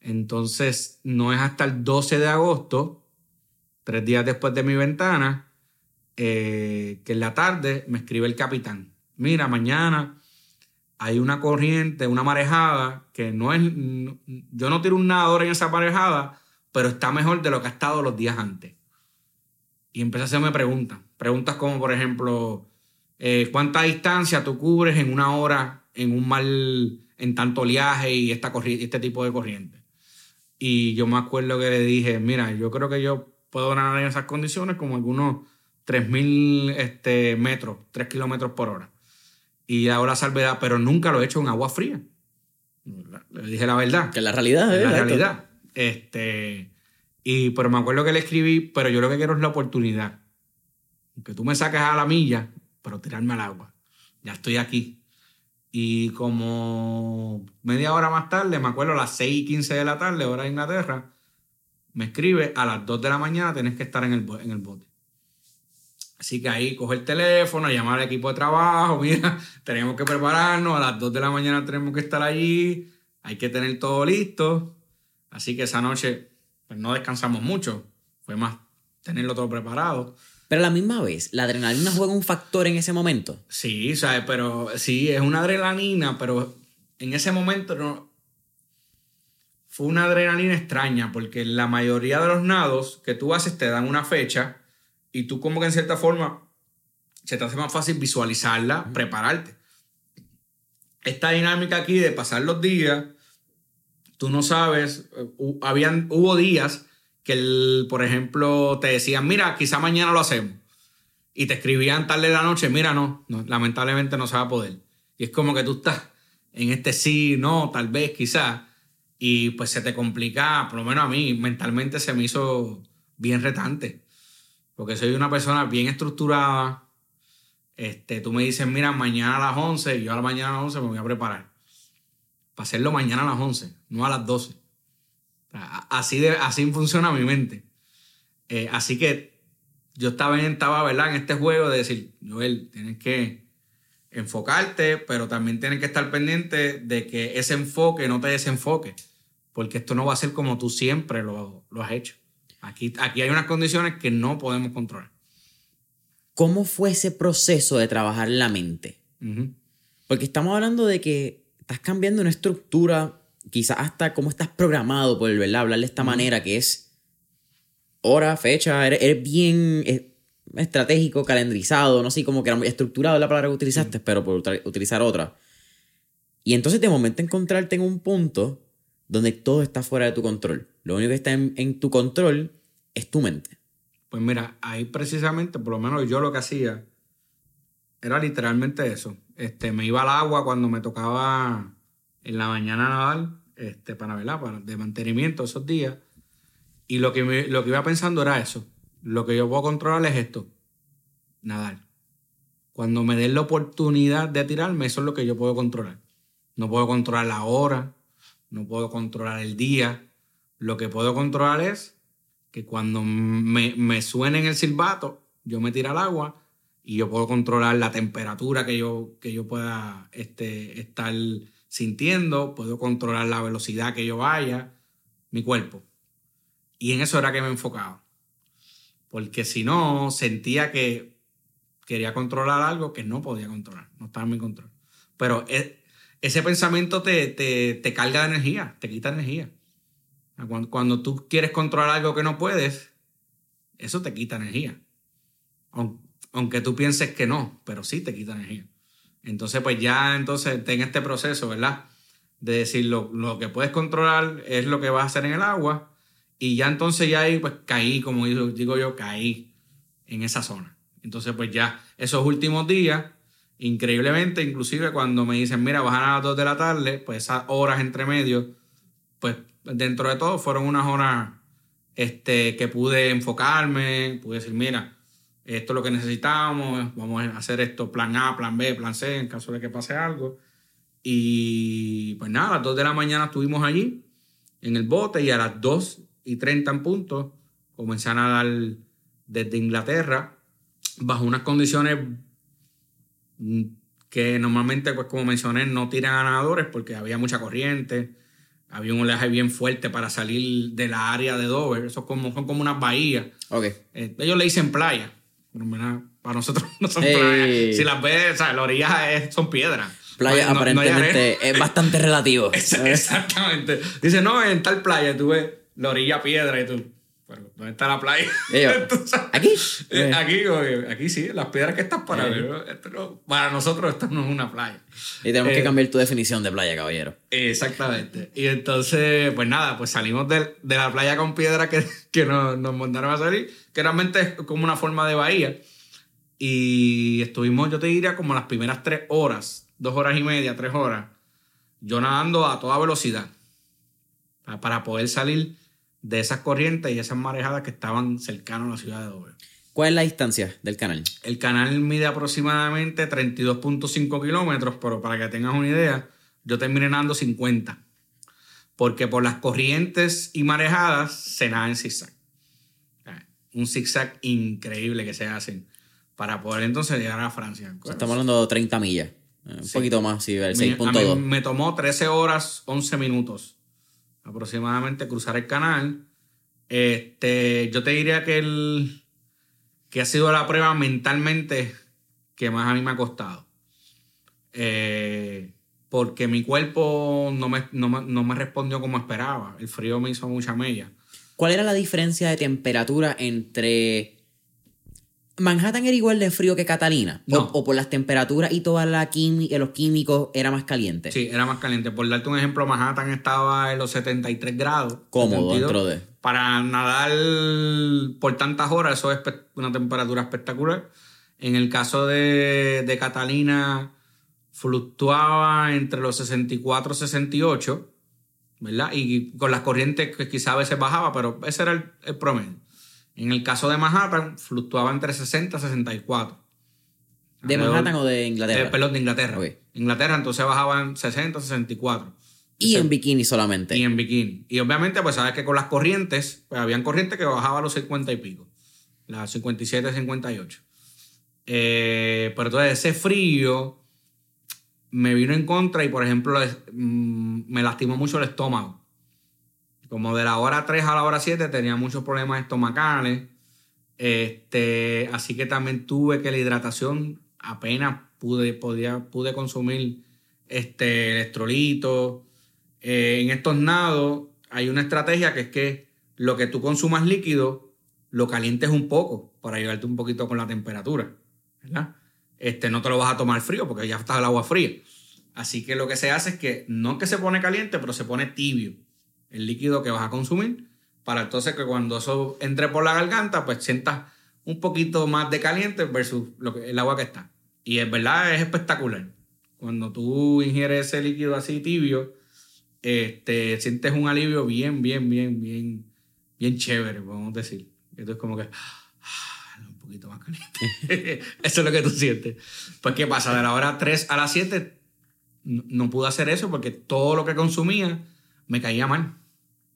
[SPEAKER 2] Entonces, no es hasta el 12 de agosto, tres días después de mi ventana, eh, que en la tarde me escribe el capitán. Mira, mañana hay una corriente, una marejada, que no es. Yo no tiro un nadador en esa marejada, pero está mejor de lo que ha estado los días antes. Y empecé a hacerme preguntas. Preguntas como, por ejemplo, eh, ¿cuánta distancia tú cubres en una hora en un mal, en tanto oleaje y esta este tipo de corriente? Y yo me acuerdo que le dije, mira, yo creo que yo puedo nadar en esas condiciones como algunos 3.000 este, metros, 3 kilómetros por hora. Y ahora salvedad, pero nunca lo he hecho en agua fría. Le dije la verdad.
[SPEAKER 1] Que la realidad
[SPEAKER 2] es. La realidad. Este, y, pero me acuerdo que le escribí, pero yo lo que quiero es la oportunidad. Que tú me saques a la milla, pero tirarme al agua. Ya estoy aquí. Y como media hora más tarde, me acuerdo a las 6 y 15 de la tarde, hora de Inglaterra, me escribe a las 2 de la mañana tenés que estar en el, en el bote. Así que ahí coge el teléfono, llamar al equipo de trabajo, mira, tenemos que prepararnos, a las 2 de la mañana tenemos que estar allí, hay que tener todo listo. Así que esa noche pues, no descansamos mucho, fue más tenerlo todo preparado.
[SPEAKER 1] Pero a la misma vez, ¿la adrenalina juega un factor en ese momento?
[SPEAKER 2] Sí, ¿sabes? Pero sí, es una adrenalina, pero en ese momento no... Fue una adrenalina extraña, porque la mayoría de los nados que tú haces te dan una fecha y tú como que en cierta forma se te hace más fácil visualizarla, prepararte. Esta dinámica aquí de pasar los días, tú no sabes, eh, habían, hubo días que, el, por ejemplo, te decían, mira, quizá mañana lo hacemos. Y te escribían tarde de la noche, mira, no, lamentablemente no se va a poder. Y es como que tú estás en este sí, no, tal vez, quizá. Y pues se te complica, por lo menos a mí, mentalmente se me hizo bien retante. Porque soy una persona bien estructurada. Este, tú me dices, mira, mañana a las 11, y yo a la mañana a las 11 me voy a preparar para hacerlo mañana a las 11, no a las 12. Así, de, así funciona mi mente. Eh, así que yo estaba, en, estaba ¿verdad? en este juego de decir, Joel, tienes que enfocarte, pero también tienes que estar pendiente de que ese enfoque no te desenfoque, porque esto no va a ser como tú siempre lo, lo has hecho. Aquí, aquí hay unas condiciones que no podemos controlar.
[SPEAKER 1] ¿Cómo fue ese proceso de trabajar la mente? Porque estamos hablando de que estás cambiando una estructura, quizás hasta cómo estás programado por ¿verdad? hablar de esta manera, que es hora, fecha, eres, bien eh, estratégico, calendarizado, no sé, como que era muy estructurado la palabra que utilizaste, pero por utilizar otra. Y entonces de momento encontrarte en un punto donde todo está fuera de tu control. Lo único que está en, en tu control es tu mente.
[SPEAKER 2] Pues mira, ahí precisamente, por lo menos yo lo que hacía, era literalmente eso. Este, me iba al agua cuando me tocaba en la mañana nadar, este, para, ¿verdad? para de mantenimiento esos días. Y lo que, lo que iba pensando era eso. Lo que yo puedo controlar es esto, nadar. Cuando me den la oportunidad de tirarme, eso es lo que yo puedo controlar. No puedo controlar la hora, no puedo controlar el día. Lo que puedo controlar es que cuando me, me suene en el silbato, yo me tiro al agua y yo puedo controlar la temperatura que yo, que yo pueda este, estar sintiendo, puedo controlar la velocidad que yo vaya, mi cuerpo. Y en eso era que me enfocaba. Porque si no, sentía que quería controlar algo que no podía controlar, no estaba en mi control. Pero e, ese pensamiento te, te, carga de energía, te quita energía. Cuando, cuando, tú quieres controlar algo que no puedes, eso te quita energía. Aunque tú pienses que no, pero sí te quita energía. Entonces, pues ya entonces en este proceso, ¿verdad? De decir lo, que puedes controlar es lo que vas a hacer en el agua. Y ya entonces ya ahí pues caí, como digo yo, caí en esa zona. Entonces, pues ya esos últimos días, increíblemente, inclusive cuando me dicen, mira, vas a las 2 de la tarde, pues esas horas entre medio, pues dentro de todo fueron unas horas este, que pude enfocarme, pude decir, mira, esto es lo que necesitamos, vamos a hacer esto plan A, plan B, plan C, en caso de que pase algo. Y pues nada, a las 2 de la mañana estuvimos allí en el bote y a las 2 y 30 en punto comencé a nadar desde Inglaterra bajo unas condiciones que normalmente, pues como mencioné, no tiran a nadadores porque había mucha corriente, había un oleaje bien fuerte para salir de la área de Dover, eso como, son como unas bahías.
[SPEAKER 1] Ok.
[SPEAKER 2] Eh, ellos le dicen playa, pero para nosotros no son
[SPEAKER 1] Ey.
[SPEAKER 2] playas. Si las ves, o sea, las orillas es- son piedras.
[SPEAKER 1] Playa
[SPEAKER 2] No- no
[SPEAKER 1] aparentemente es bastante relativo.
[SPEAKER 2] Ex- Exactamente. Dice, no, en tal playa tú ves la orilla piedra y tú, pero ¿dónde está la playa?
[SPEAKER 1] ¿Aquí?
[SPEAKER 2] Eh, Aquí, oye, aquí sí, las piedras que están para
[SPEAKER 1] Eh.
[SPEAKER 2] para nosotros esto no es una playa.
[SPEAKER 1] Y tenemos que
[SPEAKER 2] Eh,
[SPEAKER 1] cambiar tu definición de playa, caballero.
[SPEAKER 2] Exactamente. Y entonces, pues nada, pues salimos de, de la playa con piedra que, que nos, nos mandaron a salir, que realmente es como una forma de bahía. Y estuvimos, yo te diría, como las primeras tres horas, dos horas y media, tres horas, yo nadando a toda velocidad pa- para poder salir de esas corrientes y esas marejadas que estaban cercanas a la ciudad de Dover.
[SPEAKER 1] ¿Cuál es la distancia del canal?
[SPEAKER 2] El canal mide aproximadamente 32.5 kilómetros, pero para que tengas una idea, yo terminé nadando 50. Porque por las corrientes y marejadas se nada en zigzag. Un zigzag increíble que se hacen para poder entonces llegar a Francia.
[SPEAKER 1] Estamos hablando de 30 millas. Eh, Un poquito más, sí, el
[SPEAKER 2] Mi- a mí
[SPEAKER 1] 6.2.
[SPEAKER 2] me tomó 13 horas 11 minutos aproximadamente cruzar el canal. Este, yo te diría que el que ha sido la prueba mentalmente que más a mí me ha costado. Eh, porque mi cuerpo no me, no, me, no me respondió como esperaba. El frío me hizo mucha mella.
[SPEAKER 1] ¿Cuál era la diferencia de temperatura entre... ¿Manhattan era igual de frío que Catalina?
[SPEAKER 2] No.
[SPEAKER 1] O, o por las temperaturas y toda la los químicos era más caliente?
[SPEAKER 2] Sí, era más caliente. Por darte un ejemplo, Manhattan estaba en los 73 grados.
[SPEAKER 1] Cómodo
[SPEAKER 2] 72.
[SPEAKER 1] dentro de...
[SPEAKER 2] Para nadar por tantas horas, eso es una temperatura espectacular. En el caso de, de Catalina, fluctuaba entre los 64 y 68, ¿verdad? Y con las corrientes que quizá a veces bajaba, pero ese era el, el promedio. En el caso de Manhattan, fluctuaba entre 60 y 64.
[SPEAKER 1] ¿De Manhattan o de Inglaterra?
[SPEAKER 2] eh, perdón, de Inglaterra.
[SPEAKER 1] Ok.
[SPEAKER 2] Inglaterra entonces bajaban 60, 64.
[SPEAKER 1] y en bikini solamente.
[SPEAKER 2] Y en bikini. Y obviamente, pues sabes que con las corrientes, pues habían corrientes que bajaban a los 50 y pico. Las 57, 58. Eh, pero entonces ese frío me vino en contra y, por ejemplo, mm, me lastimó mucho el estómago. Como de la hora 3 a la hora 7 tenía muchos problemas estomacales. Este, así que también tuve que la hidratación apenas pude, podía, pude consumir este, electrolitos. Eh, en estos nados hay una estrategia que es que lo que tú consumas líquido lo calientes un poco para ayudarte un poquito con la temperatura. ¿verdad? Este, no te lo vas a tomar frío porque ya está el agua fría. Así que lo que se hace es que no que se pone caliente, pero se pone tibio el líquido que vas a consumir para entonces que cuando eso entre por la garganta, pues sientas un poquito más de caliente versus lo que, el agua que está. Y es verdad, es espectacular. Cuando tú ingieres ese líquido así tibio, este, sientes un alivio bien, bien, bien, bien, bien chévere, podemos decir. Esto es como que ah, un poquito más caliente. eso es lo que tú sientes. Pues, ¿qué pasa? De la hora 3 a las 7 no, no pude hacer eso porque todo lo que consumía me caía mal.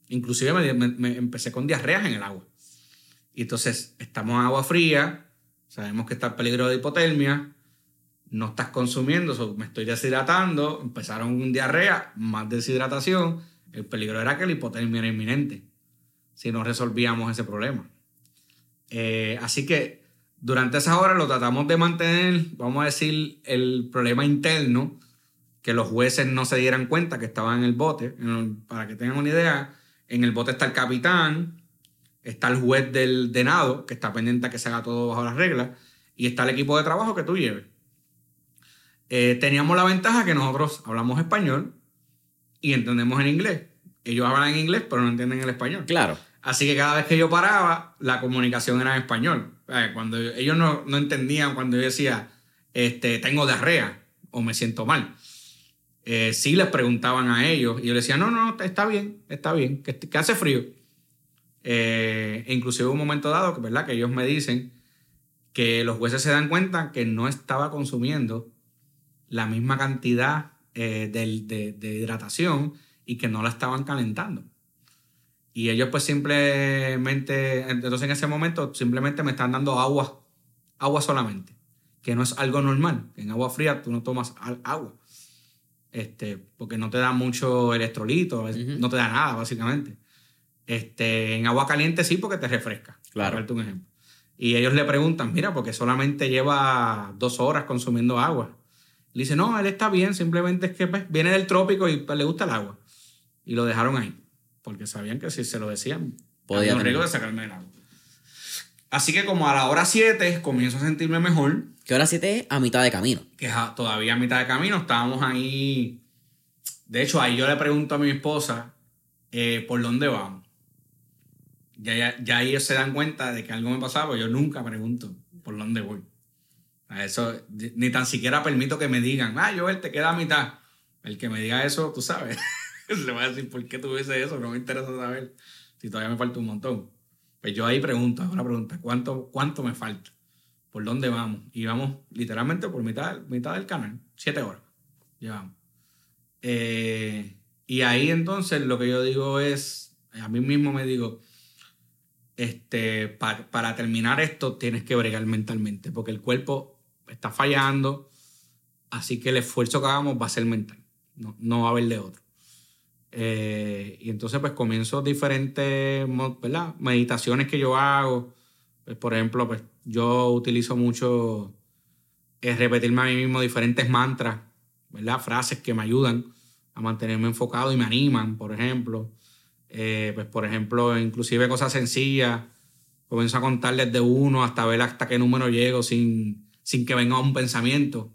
[SPEAKER 2] Inclusive me, empecé con diarreas en el agua. Y entonces estamos en agua fría, sabemos que está el peligro de hipotermia, no estás consumiendo, me estoy deshidratando, empezaron un diarrea, más deshidratación, el peligro era que la hipotermia era inminente si no resolvíamos ese problema. Eh, así que durante esas horas lo tratamos de mantener, vamos a decir, el problema interno, que los jueces no se dieran cuenta que estaban en el bote. Para que tengan una idea, en el bote está el capitán, está el juez del de nado, que está pendiente a que se haga todo bajo las reglas, y está el equipo de trabajo que tú lleves. Eh, teníamos la ventaja que nosotros hablamos español y entendemos en inglés. Ellos hablan en inglés, pero no entienden el español.
[SPEAKER 1] Claro.
[SPEAKER 2] Así que cada vez que yo paraba, la comunicación era en español. Eh, Cuando ellos no, no entendían cuando yo decía, este, tengo diarrea o me siento mal. Eh, sí les preguntaban a ellos y yo les decía, no, no, está bien, está bien, que, que hace frío. Eh, e inclusive un momento dado que, ¿verdad? que ellos me dicen que los jueces se dan cuenta que no estaba consumiendo la misma cantidad eh, de, de- hidratación y que no la estaban calentando. Y ellos pues simplemente, entonces en ese momento simplemente me están dando agua, agua solamente, que no es algo normal. En agua fría tú no tomas agua, este, porque no te da mucho electrolito, no te da nada básicamente. Este, en agua caliente sí porque te refresca.
[SPEAKER 1] Claro.
[SPEAKER 2] Para darte un ejemplo. Y ellos le preguntan, mira, porque solamente lleva dos horas consumiendo agua. Le dice, no, él está bien, simplemente es que pues, viene del trópico y pues, le gusta el agua. Y lo dejaron ahí, porque sabían que si se lo decían,
[SPEAKER 1] Podía
[SPEAKER 2] riesgo de sacarme el agua. Así que como a la hora 7 comienzo a sentirme mejor,
[SPEAKER 1] Que hora 7 es a mitad de camino.
[SPEAKER 2] que todavía a mitad de camino estábamos ahí. De hecho, ahí yo le pregunto a mi esposa, eh, ¿por dónde vamos? Ya, ya, ya ellos se dan cuenta de que algo me pasaba, pues yo nunca pregunto por dónde voy. A eso, ni tan siquiera permito que me digan, ah, Joel, te queda a mitad. El que me diga eso, tú sabes, le voy a decir, ¿por qué tú dices eso? No me interesa saber si todavía me falta un montón. Pues yo ahí pregunto, ahora pregunta, ¿cuánto, cuánto me falta? ¿Por dónde vamos? Y vamos literalmente por mitad, mitad del canal, siete horas llevamos. Eh, y ahí entonces lo que yo digo es, a mí mismo me digo, este, pa- para terminar esto tienes que bregar mentalmente, porque el cuerpo está fallando, así que el esfuerzo que hagamos va a ser mental, no, no va a haber de otro. Eh, y entonces pues comienzo diferentes ¿verdad? meditaciones que yo hago. Pues, por ejemplo, pues yo utilizo mucho eh, repetirme a mí mismo diferentes mantras, ¿verdad? frases que me ayudan a mantenerme enfocado y me animan, por ejemplo. Eh, pues por ejemplo, inclusive cosas sencillas. Comienzo a contar desde uno hasta ver hasta qué número llego sin, sin que venga un pensamiento.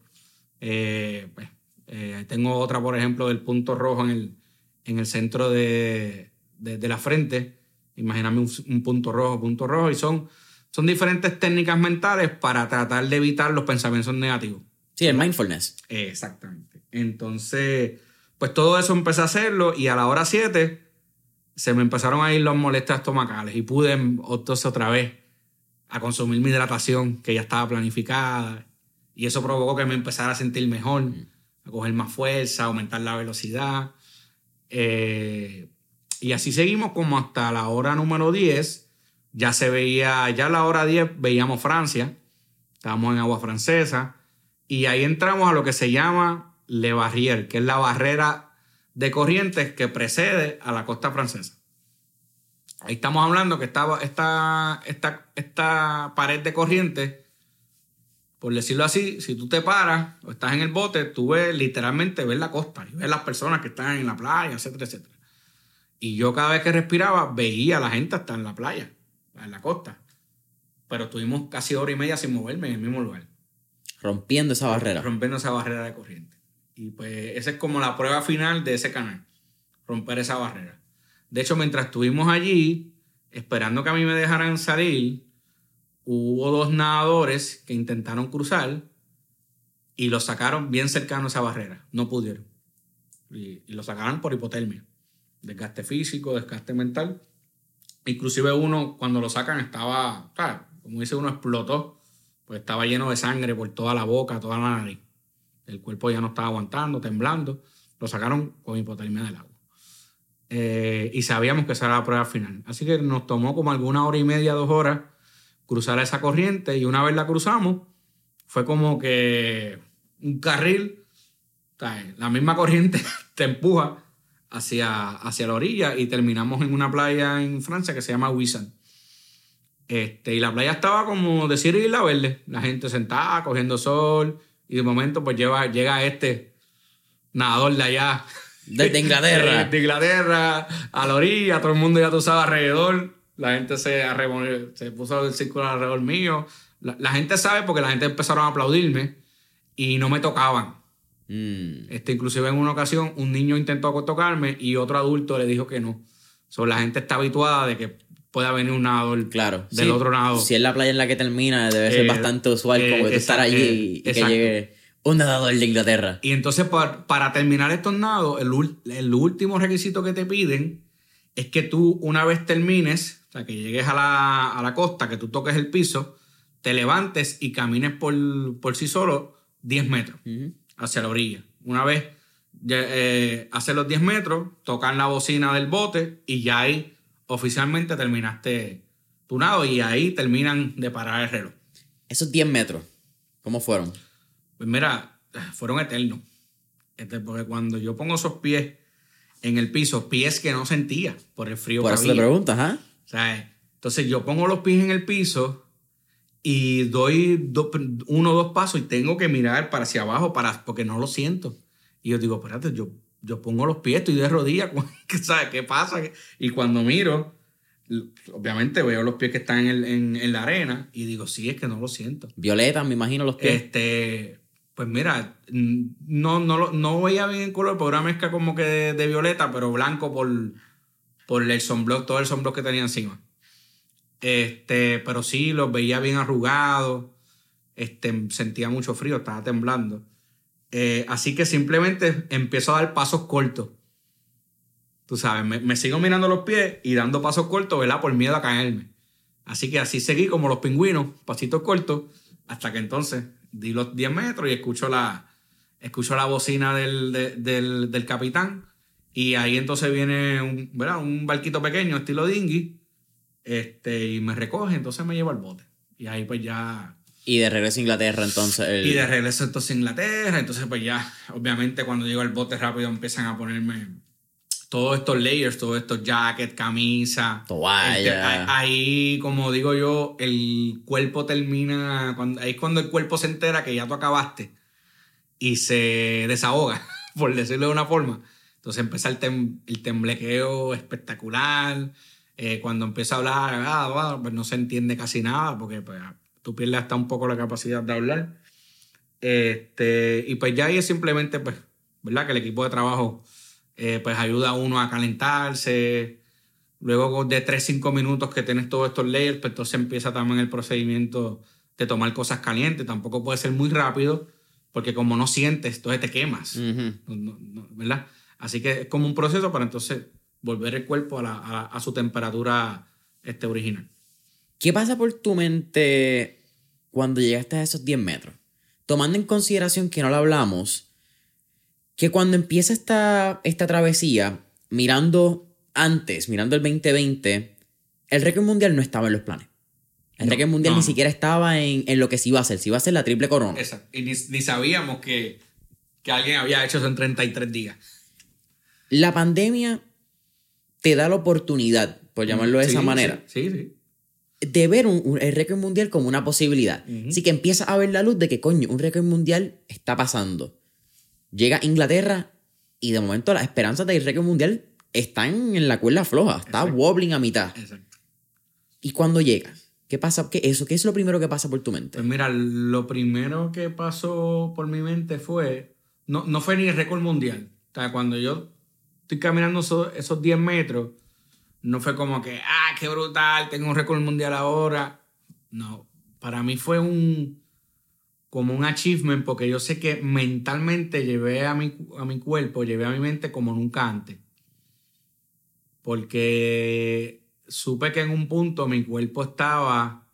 [SPEAKER 2] Eh, pues, eh, tengo otra, por ejemplo, del punto rojo en el, en el centro de, de- de la frente. Imagíname un, un punto rojo, punto rojo. Y son, son diferentes técnicas mentales para tratar de evitar los pensamientos negativos.
[SPEAKER 1] Sí, el mindfulness.
[SPEAKER 2] Exactamente. Entonces, pues todo eso empecé a hacerlo y a la hora 7 se me empezaron a ir los molestias estomacales y pude entonces otra vez a consumir mi hidratación que ya estaba planificada y eso provocó que me empezara a sentir mejor, a coger más fuerza, aumentar la velocidad. Eh, y así seguimos como hasta la hora número 10. Ya se veía, ya la hora 10 veíamos Francia, estábamos en agua francesa y ahí entramos a lo que se llama Le Barrière, que es la barrera de corrientes que precede a la costa francesa. Ahí estamos hablando que esta, esta, esta, esta pared de corrientes, por decirlo así, si tú te paras o estás en el bote, tú ves literalmente ves la costa y ves las personas que están en la playa, etcétera, etcétera. Y yo cada vez que respiraba veía a la gente hasta en la playa, en la costa. Pero estuvimos casi hora y media sin moverme en el mismo lugar
[SPEAKER 1] Rompiendo esa barrera.
[SPEAKER 2] rompiendo esa barrera de corriente. Y pues esa es como la prueba final de ese canal, romper esa barrera. De hecho, mientras estuvimos allí, esperando que a mí me dejaran salir, hubo dos nadadores que intentaron cruzar y los sacaron bien cercano a esa barrera. No pudieron. Y, y lo sacaron por hipotermia. Desgaste físico, desgaste mental. Inclusive uno, cuando lo sacan, estaba, como dice uno, explotó. Pues estaba lleno de sangre por toda la boca, toda la nariz. El cuerpo ya no estaba aguantando, temblando. Lo sacaron con hipotermia del agua. Eh, y sabíamos que esa era la prueba final. Así que nos tomó como alguna hora y media, dos horas, cruzar esa corriente. Y una vez la cruzamos, fue como que un carril, la misma corriente te empuja hacia, hacia la orilla y terminamos en una playa en Francia que se llama Wissan. Este, y la playa estaba como decir Isla Verde, la gente sentada, cogiendo sol, y de momento pues lleva, llega este nadador de allá.
[SPEAKER 1] Desde Inglaterra.
[SPEAKER 2] de Inglaterra, a la orilla, todo el mundo ya tú sabes alrededor, la gente se, se puso el círculo alrededor mío. La, la gente sabe porque la gente empezaron a aplaudirme y no me tocaban.
[SPEAKER 1] Mm.
[SPEAKER 2] Este, inclusive en una ocasión un niño intentó tocarme y otro adulto le dijo que no. So, la gente está habituada de que pueda venir un nadador
[SPEAKER 1] Claro.
[SPEAKER 2] del
[SPEAKER 1] Sí,
[SPEAKER 2] otro lado.
[SPEAKER 1] Si es la playa en la que termina, debe ser
[SPEAKER 2] Eh,
[SPEAKER 1] bastante usual
[SPEAKER 2] eh,
[SPEAKER 1] como que tú estar allí
[SPEAKER 2] eh,
[SPEAKER 1] y, y que llegue un nadador de Inglaterra.
[SPEAKER 2] Y entonces, para, para terminar estos nados, el, el último requisito que te piden es que tú, una vez termines, o sea, que llegues a la, a la costa, que tú toques el piso, te levantes y camines por, por sí solo 10 metros hacia la orilla. Una vez eh, hacer los 10 metros, tocar la bocina del bote y ya ahí oficialmente terminaste tu nado y ahí terminan de parar el reloj.
[SPEAKER 1] Esos 10 metros, ¿cómo fueron?
[SPEAKER 2] Pues mira, fueron eternos. Este, porque cuando yo pongo esos pies en el piso, pies que no sentía por el frío
[SPEAKER 1] Por
[SPEAKER 2] que
[SPEAKER 1] eso te
[SPEAKER 2] había.
[SPEAKER 1] preguntas, ¿ah?
[SPEAKER 2] Sea, entonces yo pongo los pies en el piso y doy do- uno o dos pasos y tengo que mirar para hacia abajo para, porque no lo siento. Y yo digo, espérate, yo, yo pongo los pies, estoy de rodillas, ¿sabes qué pasa? Y cuando miro, obviamente veo los pies que están en, el- en- en la arena y digo, sí, es que no lo siento.
[SPEAKER 1] Violeta, me imagino los pies.
[SPEAKER 2] Este, pues mira, no, no, no veía bien el color, porque una mezcla como que de, de violeta, pero blanco por, por el sunblock, todo el sunblock que tenía encima. Este, pero sí, los veía bien arrugados, este, sentía mucho frío, estaba temblando. Eh, así que simplemente empiezo a dar pasos cortos. Tú sabes, me, me sigo mirando los pies y dando pasos cortos, ¿verdad? Por miedo a caerme. Así que así seguí como los pingüinos, pasitos cortos, hasta que entonces di los 10 metros y escucho la, escucho la bocina del, de- del, del capitán. Y ahí entonces viene un, ¿verdad? un barquito pequeño, estilo dinghy, este, y me recoge, entonces me lleva al bote. Y ahí pues ya
[SPEAKER 1] Y de regreso a Inglaterra, entonces. el-
[SPEAKER 2] y de regreso entonces a Inglaterra, entonces pues ya, obviamente cuando llego al bote rápido empiezan a ponerme todos estos layers, todos estos jackets, camisa.
[SPEAKER 1] Toalla.
[SPEAKER 2] Este, ahí, ahí, como digo yo, el cuerpo termina, cuando, ahí es cuando el cuerpo se entera que ya tú acabaste y se desahoga, por decirlo de una forma. Entonces empieza el, tem- el temblequeo espectacular. Eh, cuando empieza a hablar, ah, pues no se entiende casi nada porque pues, tú pierdes hasta un poco la capacidad de hablar. Este, y pues ya ahí es simplemente, pues, ¿verdad? Que el equipo de trabajo eh, pues ayuda a uno a calentarse. Luego de 3-5 minutos que tienes todos estos layers, pues entonces empieza también el procedimiento de tomar cosas calientes. Tampoco puede ser muy rápido porque como no sientes, entonces te quemas. No- no, ¿verdad? Así que es como un proceso para entonces volver el cuerpo a, la- a- a su temperatura este, original.
[SPEAKER 1] ¿Qué pasa por tu mente cuando llegaste a esos 10 metros? Tomando en consideración que no lo hablamos, que cuando empieza esta, esta travesía, mirando antes, mirando el 2020, el récord mundial no estaba en los planes. El
[SPEAKER 2] No,
[SPEAKER 1] récord mundial
[SPEAKER 2] no,
[SPEAKER 1] ni siquiera estaba en, en lo que se iba a hacer. Se iba a hacer la triple corona.
[SPEAKER 2] Exacto. Y ni, ni sabíamos que, que alguien había hecho eso en 33 días.
[SPEAKER 1] La pandemia te da la oportunidad, por llamarlo de
[SPEAKER 2] Sí,
[SPEAKER 1] esa manera,
[SPEAKER 2] Sí, sí.
[SPEAKER 1] de ver un, un- el récord mundial como una posibilidad.
[SPEAKER 2] Ujú.
[SPEAKER 1] Así que empiezas a ver la luz de que, coño, un récord mundial está pasando. Llega a Inglaterra y de momento las esperanzas del récord mundial están en la cuerda floja, está
[SPEAKER 2] Exacto.
[SPEAKER 1] wobbling a mitad.
[SPEAKER 2] Exacto.
[SPEAKER 1] Y cuando llegas, ¿qué pasa? ¿Qué, eso, ¿Qué es lo primero que pasa por tu mente?
[SPEAKER 2] Pues mira, lo primero que pasó por mi mente fue, no, no fue ni el récord mundial. O sea, cuando yo estoy caminando esos, esos 10 metros, no fue como que, ah, qué brutal, tengo un récord mundial ahora. No, para mí fue un, como un achievement, porque yo sé que mentalmente llevé a mi, a mi cuerpo, llevé a mi mente como nunca antes. Porque supe que en un punto mi cuerpo estaba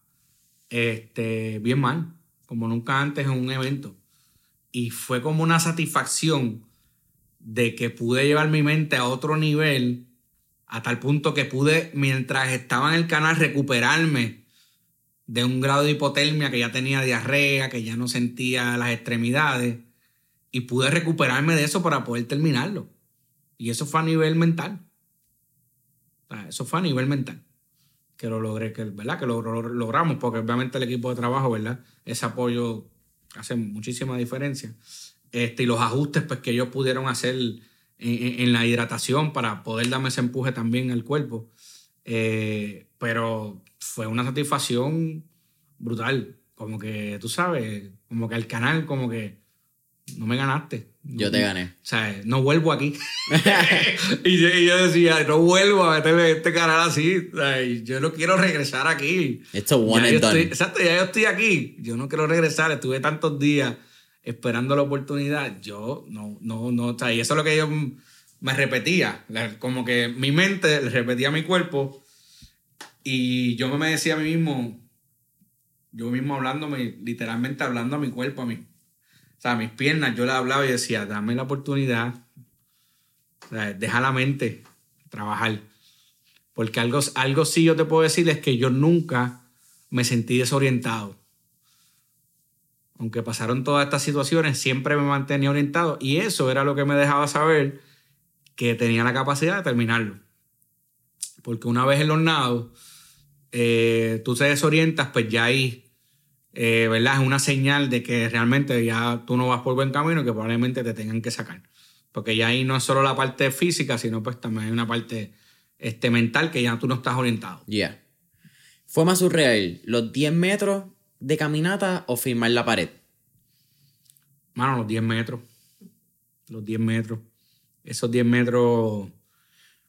[SPEAKER 2] este, bien mal, como nunca antes en un evento. Y fue como una satisfacción de que pude llevar mi mente a otro nivel, a tal punto que pude, mientras estaba en el canal, recuperarme de un grado de hipotermia, que ya tenía diarrea, que ya no sentía las extremidades, y pude recuperarme de eso para poder terminarlo. Y eso fue a nivel mental. Eso fue a nivel mental que lo logré, que, ¿verdad? Que lo- logramos, porque obviamente el equipo de trabajo, ¿verdad? Ese apoyo hace muchísima diferencia. Este, y los ajustes pues, que ellos pudieron hacer en, en- la hidratación para poder darme ese empuje también al cuerpo. Eh, pero fue una satisfacción brutal. Como que, tú sabes, como que al canal, como que no me ganaste.
[SPEAKER 1] Yo te gané.
[SPEAKER 2] O sea, no vuelvo aquí. y, yo, y yo decía, no vuelvo a meterme este canal así. O sea, yo no quiero regresar aquí.
[SPEAKER 1] Esto one
[SPEAKER 2] Ya
[SPEAKER 1] and done.
[SPEAKER 2] estoy- exacto, ya yo estoy aquí. Yo no quiero regresar. Estuve tantos días esperando la oportunidad. Yo no, no, no. O sea, y eso es lo que yo me repetía. Como que mi mente le repetía a mi cuerpo. Y yo me decía a mí mismo, yo mismo hablándome, literalmente hablando a mi cuerpo, a mi, o sea, a mis piernas, yo le hablaba y decía, dame la oportunidad, O sea, deja la mente trabajar. Porque algo, algo sí yo te puedo decir es que yo nunca me sentí desorientado. Aunque pasaron todas estas situaciones, siempre me mantenía orientado y eso era lo que me dejaba saber que tenía la capacidad de terminarlo. Porque una vez en los nados, eh, tú te desorientas, pues ya ahí, eh, ¿verdad? Es una señal de que realmente ya tú no vas por buen camino y que probablemente te tengan que sacar. Porque ya ahí no es solo la parte física, sino pues también hay una parte este, mental que ya tú no estás orientado.
[SPEAKER 1] Ya. Fue más surreal, los 10 metros de caminata o firmar la pared.
[SPEAKER 2] Mano, los 10 metros. Los 10 metros. Esos 10 metros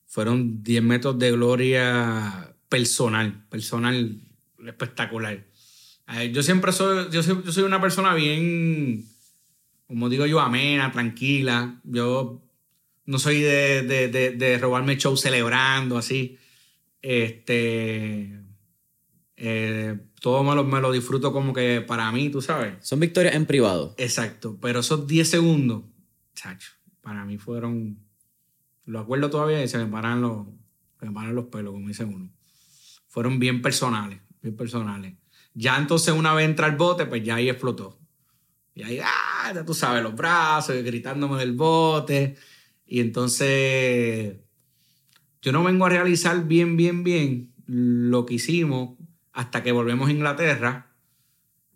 [SPEAKER 2] fueron 10 metros de gloria personal, personal espectacular. Yo siempre soy, yo soy, yo soy una persona bien, como digo yo, amena, tranquila. Yo no soy de, de, de, robarme show celebrando así. Este. Eh, todo me lo, me lo, disfruto como que para mí, tú sabes.
[SPEAKER 1] Son victorias en privado.
[SPEAKER 2] Exacto. Pero esos 10 segundos, chacho, para mí fueron. Lo acuerdo todavía y se me paran los, me paran los pelos, como dice uno. Fueron bien personales, bien personales. Ya entonces, una vez entra al bote, pues ya ahí explotó. Y ahí, ah, ya tú sabes, los brazos, gritándome del bote. Y entonces yo no vengo a realizar bien, bien, bien lo que hicimos hasta que volvemos a Inglaterra.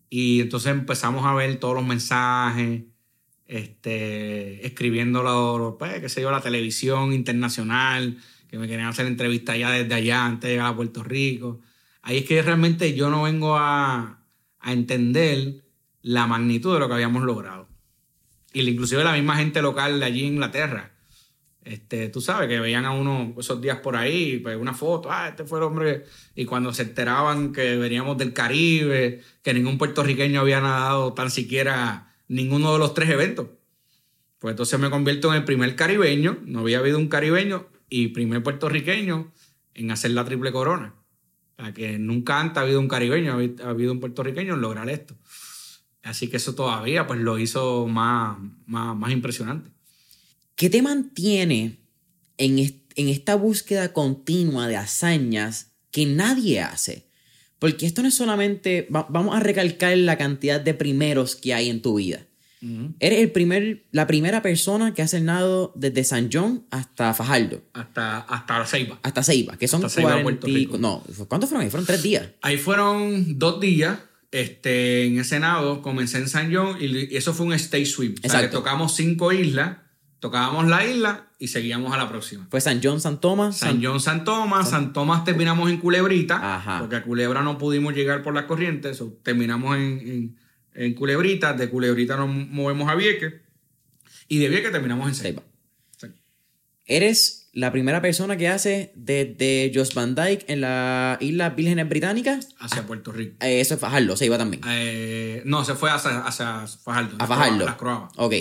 [SPEAKER 2] Y entonces empezamos a ver todos los mensajes, este, escribiéndolo, pues, qué sé yo, la televisión internacional, que me querían hacer entrevistas ya desde allá antes de llegar a Puerto Rico. Ahí es que realmente yo no vengo a, a entender la magnitud de lo que habíamos logrado. Y inclusive la misma gente local de allí en Inglaterra este, tú sabes, que veían a uno esos días por ahí, pues una foto, ah, este fue el hombre, y cuando se enteraban que veníamos del Caribe, que ningún puertorriqueño había nadado tan siquiera ninguno de los tres eventos. Pues entonces me convierto en el primer caribeño, no había habido un caribeño, y primer puertorriqueño en hacer la triple corona. O sea, que nunca antes ha habido un caribeño, ha habido un puertorriqueño en lograr esto. Así que eso todavía pues lo hizo más, más, más impresionante.
[SPEAKER 1] ¿Qué te mantiene en, en esta búsqueda continua de hazañas que nadie hace? Porque esto no es solamente, vamos a recalcar la cantidad de primeros que hay en tu vida. Eres el primer, la primera persona que hace el nado desde San John hasta Fajardo.
[SPEAKER 2] Hasta, hasta Ceiba.
[SPEAKER 1] Hasta Ceiba, que son 40 No, ¿cuántos fueron ahí? Fueron tres días.
[SPEAKER 2] Ahí fueron dos días. Este, en ese nado comencé en San John y eso fue un stage sweep. O sea, que tocamos cinco islas Tocábamos la isla y seguíamos a la próxima.
[SPEAKER 1] Fue San John, San Tomás.
[SPEAKER 2] San, John, San Tomás. San Tomás terminamos en Culebrita. Porque a Culebra no pudimos llegar por las corrientes. terminamos en, en, Culebrita. De Culebrita nos movemos a Vieques. Y de Vieques terminamos en Ceiba.
[SPEAKER 1] Eres la primera persona que hace desde Jos Van Dyke en la isla Vírgenes Británicas
[SPEAKER 2] hacia Puerto Rico.
[SPEAKER 1] Eh, eso es Fajardo, se iba también.
[SPEAKER 2] Eh, no, se fue hacia, hacia Fajardo.
[SPEAKER 1] A Fajardo.
[SPEAKER 2] Las Croabas.
[SPEAKER 1] Ok.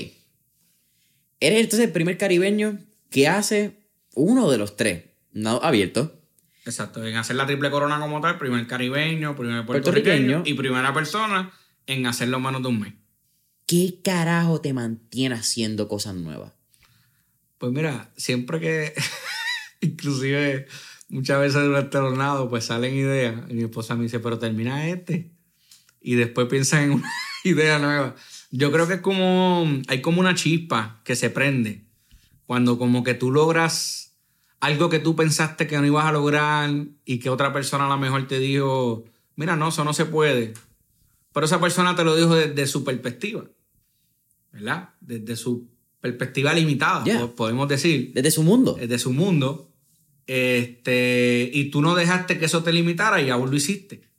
[SPEAKER 1] Eres entonces el primer caribeño que hace uno de los tres, no abierto.
[SPEAKER 2] Exacto, en hacer la triple corona como tal, primer caribeño, primer puertorriqueño, y primera persona en hacerlo menos de un mes.
[SPEAKER 1] ¿Qué carajo te mantiene haciendo cosas nuevas?
[SPEAKER 2] Pues mira, siempre que, inclusive muchas veces durante el nado, pues salen ideas, y mi esposa me dice, pero termina este, y después piensa en una idea nueva. Yo creo que es como. Hay como una chispa que se prende. Cuando como que tú logras algo que tú pensaste que no ibas a lograr y que otra persona a lo mejor te dijo, mira, no, eso no se puede. Pero esa persona te lo dijo desde su perspectiva. ¿Verdad? Desde su perspectiva limitada, podemos decir.
[SPEAKER 1] Desde su mundo.
[SPEAKER 2] Desde su mundo. Este, y tú no dejaste que eso te limitara y aún lo hiciste.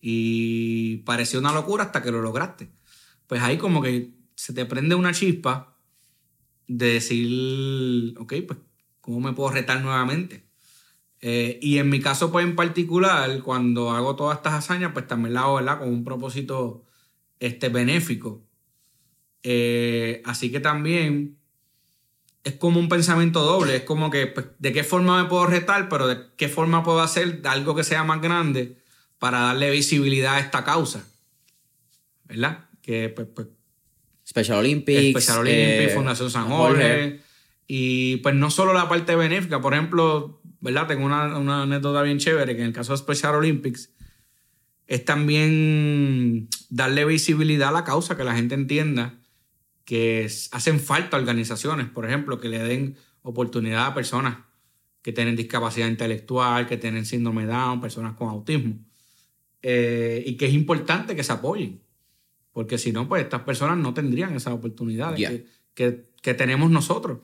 [SPEAKER 2] Y pareció una locura hasta que lo lograste pues ahí como que se te prende una chispa de decir, ok, pues, ¿cómo me puedo retar nuevamente? Eh, y en mi caso, pues en particular, cuando hago todas estas hazañas, pues también la hago, ¿verdad? Con un propósito este, benéfico. Eh, así que también es como un pensamiento doble, es como que, pues, ¿de qué forma me puedo retar? Pero ¿de qué forma puedo hacer algo que sea más grande para darle visibilidad a esta causa? ¿Verdad? Que pues, pues
[SPEAKER 1] Special Olympics,
[SPEAKER 2] Special Olympics, eh, Fundación San Jorge, Y pues no solo la parte benéfica, por ejemplo, ¿verdad? Tengo una, una anécdota bien chévere que en el caso de Special Olympics es también darle visibilidad a la causa, que la gente entienda que hacen falta organizaciones, por ejemplo, que le den oportunidad a personas que tienen discapacidad intelectual, que tienen síndrome de Down, personas con autismo. Eh, y que es importante que se apoyen, porque si no, pues estas personas no tendrían esas oportunidades que, que, tenemos nosotros.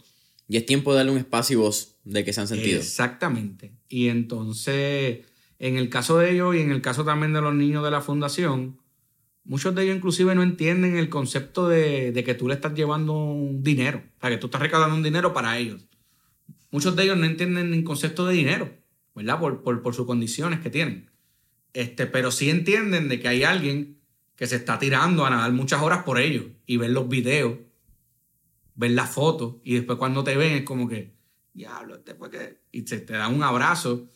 [SPEAKER 1] Y es tiempo de darle un espacio y voz de que se han sentido.
[SPEAKER 2] Exactamente. Y entonces, en el caso de ellos y en el caso también de los niños de la fundación, muchos de ellos inclusive no entienden el concepto de, de que tú le estás llevando un dinero, o sea, que tú estás recaudando un dinero para ellos muchos de ellos no entienden el concepto de dinero, ¿verdad? Por, por, sus condiciones que tienen. Este, pero sí entienden de que hay alguien que se está tirando a nadar muchas horas por ellos y ver los videos, ver las fotos y después cuando te ven es como que, diablo, después que... Y se te da un abrazo.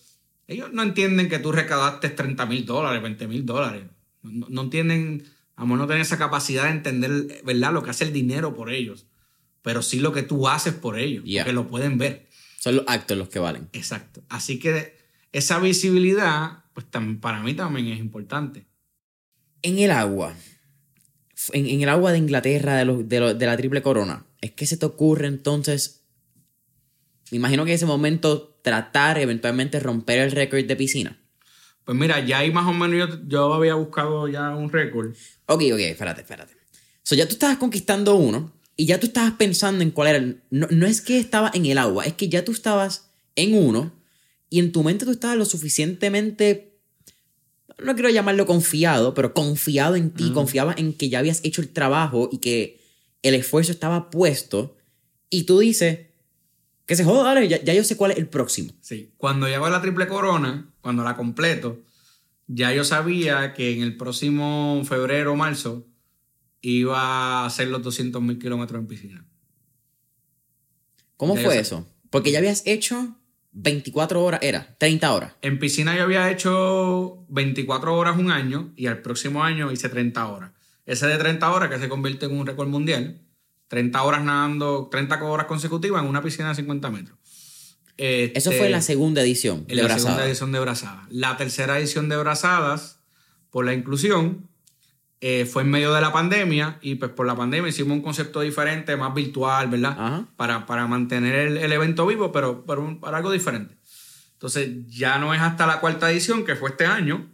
[SPEAKER 2] Ellos no entienden que tú recaudaste 30 mil dólares, 20 mil dólares. No, entienden, vamos, no tienen esa capacidad de entender, ¿verdad? Lo que hace el dinero por ellos. Pero sí lo que tú haces por ellos, que lo pueden ver.
[SPEAKER 1] Son los actos los que valen.
[SPEAKER 2] Exacto. Así que esa visibilidad, pues para mí también es importante.
[SPEAKER 1] En el agua, en, el agua de Inglaterra, de, de, la triple corona, ¿es que se te ocurre entonces, me imagino que en ese momento tratar eventualmente romper el récord de piscina?
[SPEAKER 2] Pues mira, ya ahí más o menos yo, yo había buscado ya un récord.
[SPEAKER 1] Ok, ok, espérate, espérate. So ya tú estabas conquistando uno, y ya tú estabas pensando en cuál era. No, es que estaba en el agua, es que ya tú estabas en uno y en tu mente tú estabas lo suficientemente. No quiero llamarlo confiado, pero confiado en ti, confiaba en que ya habías hecho el trabajo y que el esfuerzo estaba puesto. Y tú dices, que se joda, dale, ya, ya, yo sé cuál es el próximo.
[SPEAKER 2] Sí, cuando llego a la triple corona, cuando la completo, ya yo sabía que en el próximo febrero o marzo iba a hacer los 200 mil kilómetros en piscina.
[SPEAKER 1] ¿Cómo fue eso? Porque ya habías hecho 24 horas, era 30 horas.
[SPEAKER 2] En piscina yo había hecho 24 horas un año y al próximo año hice 30 horas. Ese de 30 horas que se convierte en un récord mundial. 30 horas nadando, 30 horas consecutivas en una piscina de 50 metros.
[SPEAKER 1] Eso fue la este, segunda edición
[SPEAKER 2] de La segunda edición de Brazadas. La tercera edición de Brazadas, por la inclusión, eh, fue en medio de la pandemia y pues por la pandemia hicimos un concepto diferente, más virtual, ¿verdad? Para, para, mantener el, evento vivo, pero, para algo diferente. Entonces ya no es hasta la cuarta edición, que fue este año,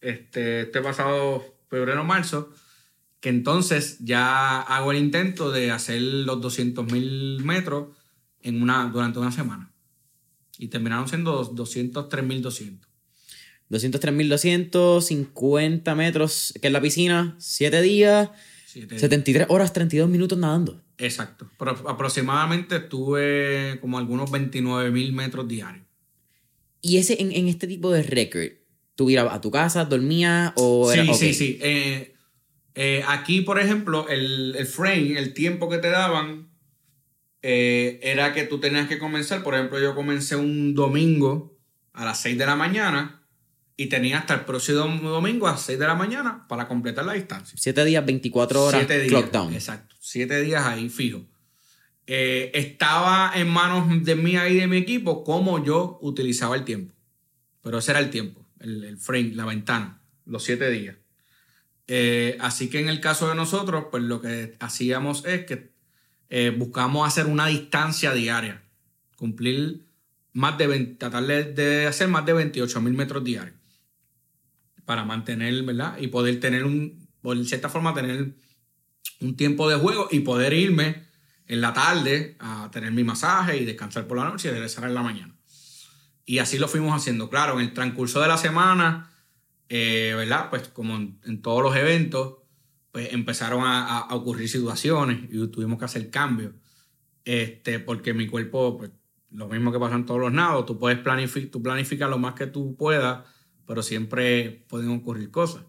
[SPEAKER 2] este, este pasado febrero marzo, que entonces ya hago el intento de hacer los 200 mil metros en una, durante una semana. Y terminaron siendo 203.200.
[SPEAKER 1] 203.250 metros, que es la piscina, 7 días, 73 horas, 32 minutos nadando.
[SPEAKER 2] Exacto. Pero aproximadamente estuve como algunos 29.000 metros diarios.
[SPEAKER 1] ¿Y ese en, este tipo de récord? ¿Tú ibas a tu casa, dormías o
[SPEAKER 2] Sí, sí, sí. Eh, eh, aquí, por ejemplo, el, el, frame, el tiempo que te daban, eh, era que tú tenías que comenzar. Por ejemplo, yo comencé un domingo a las 6 de la mañana y tenía hasta el próximo domingo a 6 de la mañana para completar la distancia.
[SPEAKER 1] 7 días, 24 horas,
[SPEAKER 2] Siete días, Exacto, 7 días ahí fijo. Eh, estaba en manos de mí y de mi equipo cómo yo utilizaba el tiempo. Pero ese era el tiempo, el, frame, la ventana, los 7 días. Eh, así que en el caso de nosotros, pues lo que hacíamos es que eh, buscamos hacer una distancia diaria, cumplir más de tratar de hacer más de 28 mil metros diarios para mantener, ¿verdad? Y poder tener un, por cierta forma, tener un tiempo de juego y poder irme en la tarde a tener mi masaje y descansar por la noche y regresar en la mañana. Y así lo fuimos haciendo. Claro, en el transcurso de la semana, eh, ¿verdad? Pues como en, todos los eventos, pues empezaron a, ocurrir situaciones y tuvimos que hacer cambios. Este, porque mi cuerpo, pues, lo mismo que pasa en todos los nados, tú puedes planificar, tú planificas lo más que tú puedas pero siempre pueden ocurrir cosas.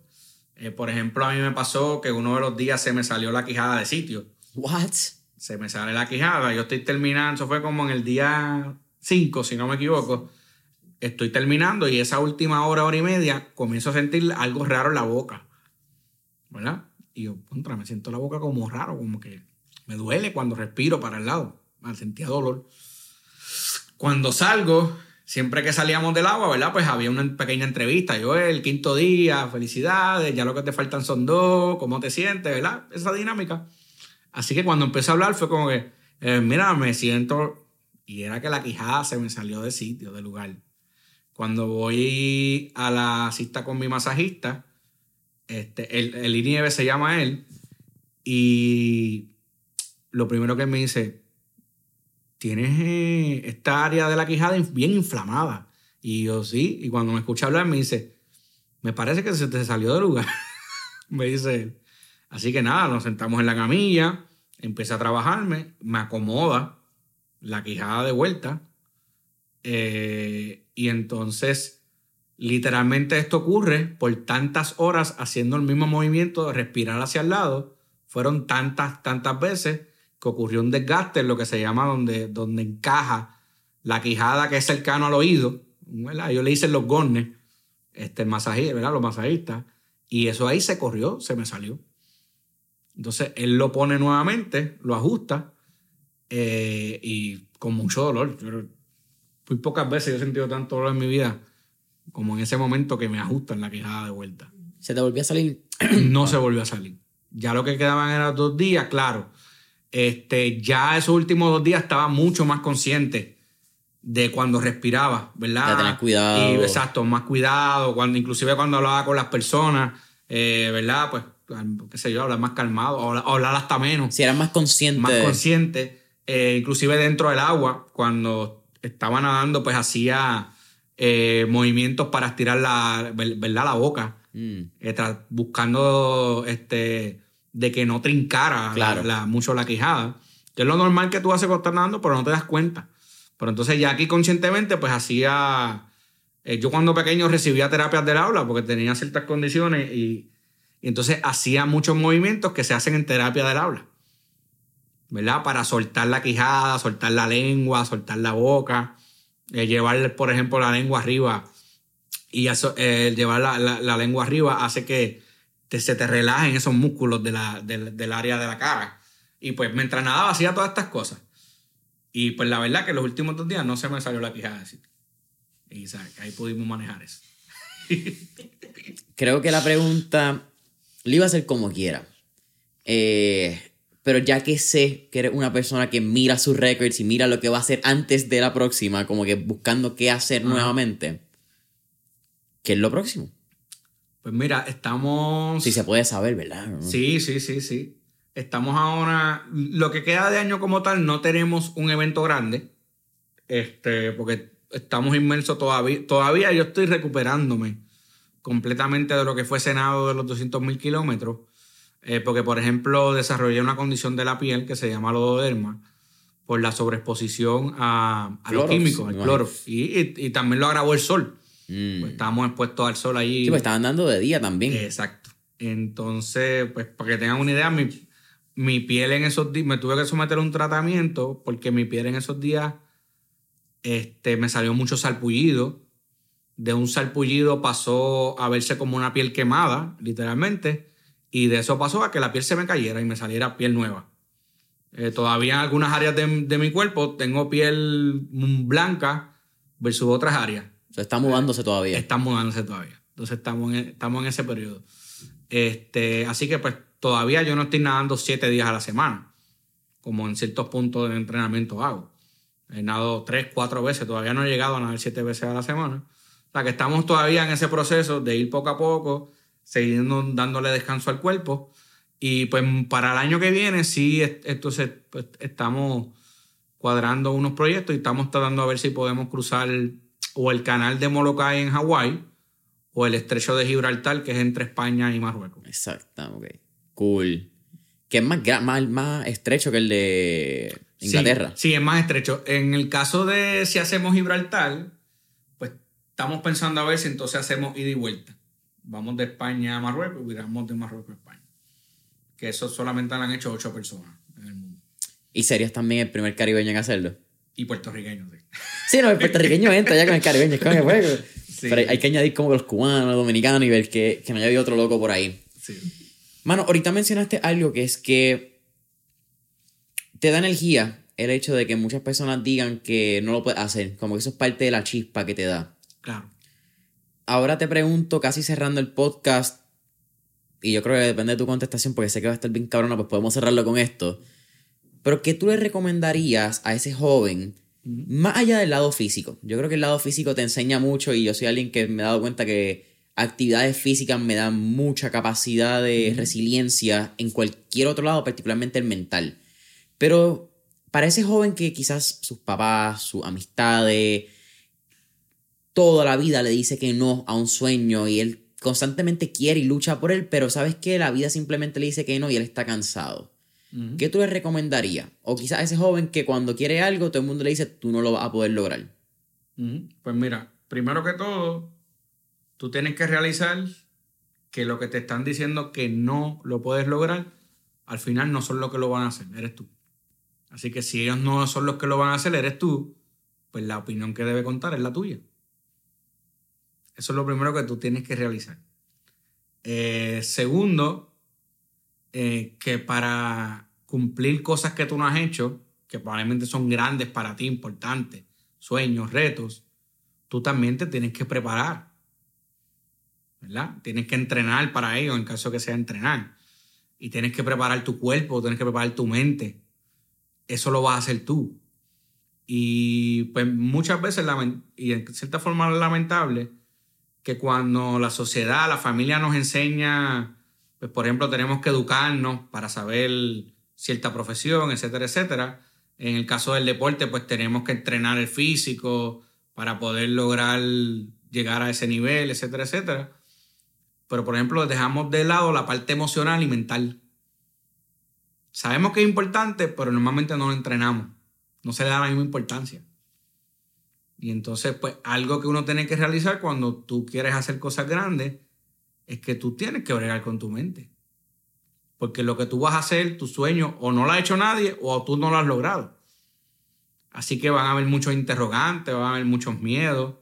[SPEAKER 2] Eh, por ejemplo, a mí me pasó que uno de los días se me salió la quijada de sitio.
[SPEAKER 1] What?
[SPEAKER 2] Se me sale la quijada. Yo estoy terminando, eso fue como en el día 5, si no me equivoco. Estoy terminando y esa última hora, hora y media, comienzo a sentir algo raro en la boca. ¿Verdad? Y yo, contra, me siento la boca como raro, como que me duele cuando respiro para el lado. sentía dolor. Cuando salgo, siempre que salíamos del agua, ¿verdad? Pues había una pequeña entrevista. Yo, el quinto día, felicidades, ya lo que te faltan son dos, ¿cómo te sientes, verdad? Esa dinámica. Así que cuando empecé a hablar fue como que, eh, mira, me siento... Y era que la quijada se me salió de sitio, de lugar. Cuando voy a la cita con mi masajista, este, el, el INIEVE se llama él, y lo primero que me dice, tienes eh, esta área de la quijada bien inflamada. Y yo sí, y cuando me escucha hablar me dice, me parece que se te salió de lugar, me dice él. Así que nada, nos sentamos en la camilla, empieza a trabajarme, me acomoda la quijada de vuelta. Eh, y entonces, literalmente esto ocurre por tantas horas haciendo el mismo movimiento de respirar hacia el lado. Fueron tantas, tantas veces que ocurrió un desgaste en lo que se llama donde, donde encaja la quijada que es cercano al oído. ¿verdad? Yo le hice los gornes, este, el masajista, ¿verdad? Los masajistas. Y eso ahí se corrió, se me salió. Entonces él lo pone nuevamente, lo ajusta eh, y con mucho dolor. muy pocas veces he sentido tanto dolor en mi vida como en ese momento que me ajustan la quijada de vuelta.
[SPEAKER 1] ¿Se te volvió a salir?
[SPEAKER 2] no se volvió a salir. Ya lo que quedaban eran dos días, claro este, ya esos últimos dos días estaba mucho más consciente de cuando respiraba, ¿verdad?
[SPEAKER 1] De tener cuidado.
[SPEAKER 2] Y, exacto, más cuidado, cuando, inclusive cuando hablaba con las personas, eh, ¿verdad? Pues, qué sé yo, hablar más calmado, o hablar hasta menos.
[SPEAKER 1] Si eras más consciente.
[SPEAKER 2] Más consciente, eh, inclusive dentro del agua, cuando estaba nadando, pues hacía eh, movimientos para estirar la, ¿verdad? La boca, mm. buscando, este de que no trincara la, mucho la quijada, que es lo normal que tú haces cuando estás nadando, pero no te das cuenta. Pero entonces ya aquí conscientemente, pues hacía... Eh, yo cuando pequeño recibía terapias del aula porque tenía ciertas condiciones y, entonces hacía muchos movimientos que se hacen en terapia del aula. ¿Verdad? Para soltar la quijada, soltar la lengua, soltar la boca, eh, llevar, por ejemplo, la lengua arriba. Y eso, eh, llevar la, lengua arriba hace que, se te relajen esos músculos de la, del área de la cara. Y pues mientras nadaba hacía todas estas cosas. Y pues la verdad que los últimos dos días no se me salió la quijada Y ahí pudimos manejar eso.
[SPEAKER 1] Creo que la pregunta le iba a hacer como quiera. Eh, pero ya que sé que eres una persona que mira sus records y mira lo que va a hacer antes de la próxima, como que buscando qué hacer nuevamente, ¿qué es lo próximo?
[SPEAKER 2] Pues mira, estamos...
[SPEAKER 1] Sí, se puede saber, ¿verdad?
[SPEAKER 2] Sí, sí, sí, sí. Estamos ahora... Lo que queda de año como tal, no tenemos un evento grande, este, porque estamos inmersos todavía. Todavía yo estoy recuperándome completamente de lo que fue Senado de los 200 mil kilómetros, eh, porque por ejemplo desarrollé una condición de la piel que se llama lododerma por la sobreexposición a, a los químicos, al cloro. y, también lo agravó el sol. Mm. Pues estábamos expuestos al sol ahí.
[SPEAKER 1] Sí, pues estaban dando de día también.
[SPEAKER 2] Exacto. Entonces, pues para que tengan una idea, mi, mi piel en esos días, me tuve que someter a un tratamiento porque mi piel en esos días este, me salió mucho salpullido. De un salpullido pasó a verse como una piel quemada, literalmente. Y de eso pasó a que la piel se me cayera y me saliera piel nueva. Eh, todavía en algunas áreas de, de, mi cuerpo tengo piel blanca versus otras áreas
[SPEAKER 1] está mudándose todavía.
[SPEAKER 2] Está mudándose todavía. Entonces estamos en, estamos en ese periodo. Este, así que pues todavía yo no estoy nadando siete días a la semana, como en ciertos puntos de entrenamiento hago. He nadado tres, cuatro veces, todavía no he llegado a nadar siete veces a la semana. O sea que estamos todavía en ese proceso de ir poco a poco, seguir dándole descanso al cuerpo. Y pues para el año que viene sí, entonces pues, estamos cuadrando unos proyectos y estamos tratando a ver si podemos cruzar o el canal de Molokai en Hawái o el estrecho de Gibraltar, que es entre España y Marruecos.
[SPEAKER 1] Exacto, ok. Cool. Que es más, más, más estrecho que el de Inglaterra.
[SPEAKER 2] Sí, es más estrecho. En el caso de si hacemos Gibraltar, pues estamos pensando a ver si entonces hacemos ida y vuelta. Vamos de España a Marruecos y viramos de Marruecos a España. Que eso solamente lo han hecho ocho personas en el mundo.
[SPEAKER 1] ¿Y serías también el primer caribeño en hacerlo?
[SPEAKER 2] Y puertorriqueño,
[SPEAKER 1] sí. Sí, no, el puertorriqueño entra ya con el caribeño, con el juego. Pero hay que añadir como los cubanos, los dominicanos y ver que, que no haya otro loco por ahí. Sí. Mano, ahorita mencionaste algo que es que te da energía el hecho de que muchas personas digan que no lo puedes hacer, como que eso es parte de la chispa que te da.
[SPEAKER 2] Claro.
[SPEAKER 1] Ahora te pregunto, casi cerrando el podcast, y yo creo que depende de tu contestación, porque sé que va a estar bien cabrona, pues podemos cerrarlo con esto. Pero, ¿qué tú le recomendarías a ese joven, más allá del lado físico? Yo creo que el lado físico te enseña mucho y yo soy alguien que me he dado cuenta que actividades físicas me dan mucha capacidad de resiliencia en cualquier otro lado, particularmente el mental. Pero para ese joven que quizás sus papás, sus amistades, toda la vida le dice que no a un sueño y él constantemente quiere y lucha por él, pero sabes que la vida simplemente le dice que no y él está cansado. ¿Qué tú le recomendarías? O quizás a ese joven que cuando quiere algo todo el mundo le dice tú no lo vas a poder lograr.
[SPEAKER 2] Pues mira, primero que todo, tú tienes que realizar que lo que te están diciendo que no lo puedes lograr, al final no son los que lo van a hacer, eres tú. Así que si ellos no son los que lo van a hacer, eres tú, pues la opinión que debe contar es la tuya. Eso es lo primero que tú tienes que realizar. Eh, segundo, eh, que para cumplir cosas que tú no has hecho, que probablemente son grandes para ti, importantes, sueños, retos, tú también te tienes que preparar. ¿Verdad? Tienes que entrenar para ello, en caso que sea entrenar. Y tienes que preparar tu cuerpo, tienes que preparar tu mente. Eso lo vas a hacer tú. Y pues muchas veces, y en cierta forma lamentable, que cuando la sociedad, la familia nos enseña, pues por ejemplo, tenemos que educarnos para saber cierta profesión, etcétera, etcétera. En el caso del deporte, pues tenemos que entrenar el físico para poder lograr llegar a ese nivel, etcétera, etcétera. Pero por ejemplo, dejamos de lado la parte emocional y mental. Sabemos que es importante, pero normalmente no lo entrenamos. No se le da la misma importancia. Y entonces, pues algo que uno tiene que realizar cuando tú quieres hacer cosas grandes es que tú tienes que bregar con tu mente. Porque lo que tú vas a hacer, tu sueño, o no lo ha hecho nadie o tú no lo has logrado. Así que van a haber muchos interrogantes, van a haber muchos miedos.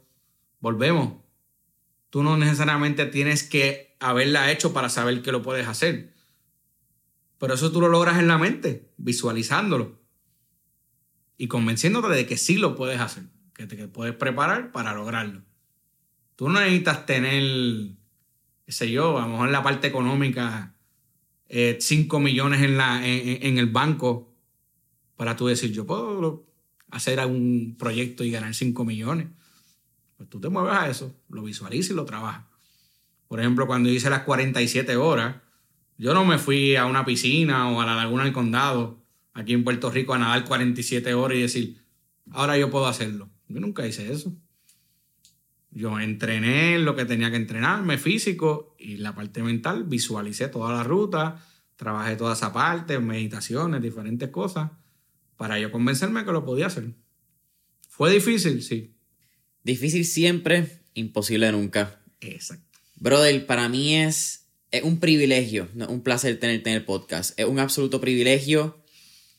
[SPEAKER 2] Volvemos. Tú no necesariamente tienes que haberla hecho para saber que lo puedes hacer. Pero eso tú lo logras en la mente, visualizándolo y convenciéndote de que sí lo puedes hacer que te puedes preparar para lograrlo. Tú no necesitas tener, qué sé yo, a lo mejor en la parte económica, 5 eh, millones en, la, en, el banco para tú decir, yo puedo hacer un proyecto y ganar 5 millones. Pues tú te mueves a eso, lo visualizas y lo trabajas. Por ejemplo, cuando hice las 47 horas, yo no me fui a una piscina o a la laguna del condado, aquí en Puerto Rico, a nadar 47 horas y decir, ahora yo puedo hacerlo. Yo nunca hice eso. Yo entrené lo que tenía que entrenarme físico y la parte mental, visualicé toda la ruta, trabajé toda esa parte, meditaciones, diferentes cosas, para yo convencerme que lo podía hacer. ¿Fue difícil? Sí.
[SPEAKER 1] Difícil siempre, imposible nunca.
[SPEAKER 2] Exacto.
[SPEAKER 1] Brother, para mí es, es un privilegio, un placer tenerte en el podcast. Es un absoluto privilegio.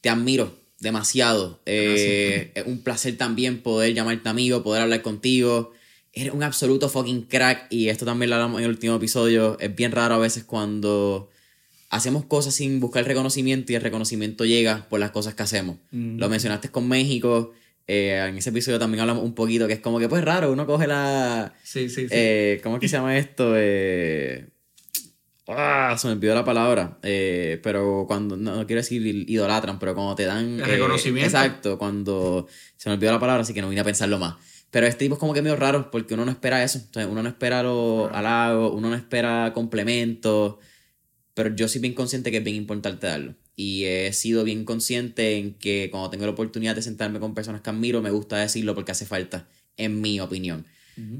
[SPEAKER 1] Te admiro demasiado. Eh, es un placer también poder llamarte amigo, poder hablar contigo. Eres un absoluto fucking crack y esto también lo hablamos en el último episodio. Es bien raro a veces cuando hacemos cosas sin buscar reconocimiento y el reconocimiento llega por las cosas que hacemos. Lo mencionaste con México. Eh, en ese episodio también hablamos un poquito que es como que pues raro, uno coge la...
[SPEAKER 2] Sí, sí, sí.
[SPEAKER 1] Eh, ¿Cómo es que se llama esto? Eh, Ah, se me olvidó la palabra. Eh, pero cuando, no, quiero decir idolatran, pero cuando te dan.
[SPEAKER 2] El reconocimiento.
[SPEAKER 1] Exacto, cuando. Se me olvidó la palabra, así que no vine a pensarlo más. Pero este tipo es como que medio raro porque uno no espera eso. uno no espera los halagos, uno no espera complementos. Pero yo soy bien consciente que es bien importante darlo. Y he sido bien consciente en que cuando tengo la oportunidad de sentarme con personas que admiro, me gusta decirlo porque hace falta, en mi opinión.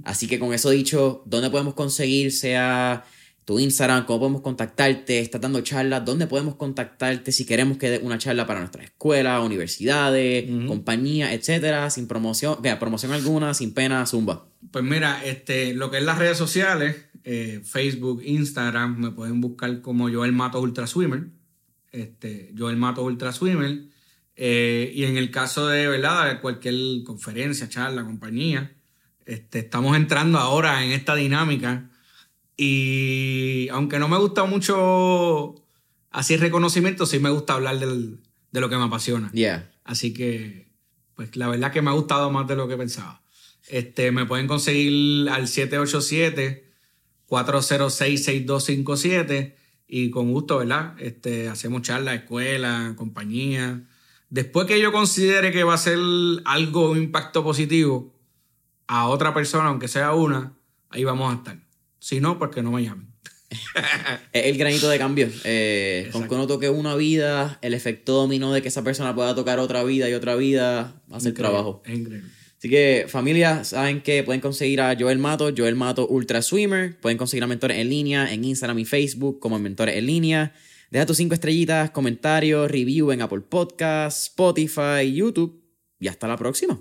[SPEAKER 1] Así que con eso dicho, ¿dónde podemos conseguir, sea tu Instagram, cómo podemos contactarte, estás dando charlas, dónde podemos contactarte si queremos que dé una charla para nuestra escuela, universidades, compañías, etcétera, sin promoción, vea, promoción alguna, sin pena, zumba.
[SPEAKER 2] Pues mira, este, lo que es las redes sociales, eh, Facebook, Instagram, me pueden buscar como Joel Mato Ultra Swimmer, este, Joel Mato Ultra Swimmer, eh, y en el caso de, ¿verdad? cualquier conferencia, charla, compañía, este, estamos entrando ahora en esta dinámica y aunque no me gusta mucho así reconocimiento, sí me gusta hablar de lo que me apasiona.
[SPEAKER 1] Yeah.
[SPEAKER 2] Así que, pues la verdad que me ha gustado más de lo que pensaba. Este, me pueden conseguir al 787-406-6257 y con gusto, ¿verdad? Este, hacemos charlas, escuela, compañía. Después que yo considere que va a ser algo, un impacto positivo a otra persona, aunque sea una, ahí vamos a estar. Si no, pues que no me llamen.
[SPEAKER 1] es el granito de cambio. Eh, con que uno toque una vida, el efecto dominó de que esa persona pueda tocar otra vida y otra vida, hace el trabajo.
[SPEAKER 2] Es increíble.
[SPEAKER 1] Así que, familia, saben que pueden conseguir a Joel Mato, Joel Mato Ultra Swimmer. Pueden conseguir a Mentores en línea en Instagram y Facebook como Mentores en línea. Deja tus cinco estrellitas, comentarios, review en Apple Podcasts, Spotify, YouTube. Y hasta la próxima.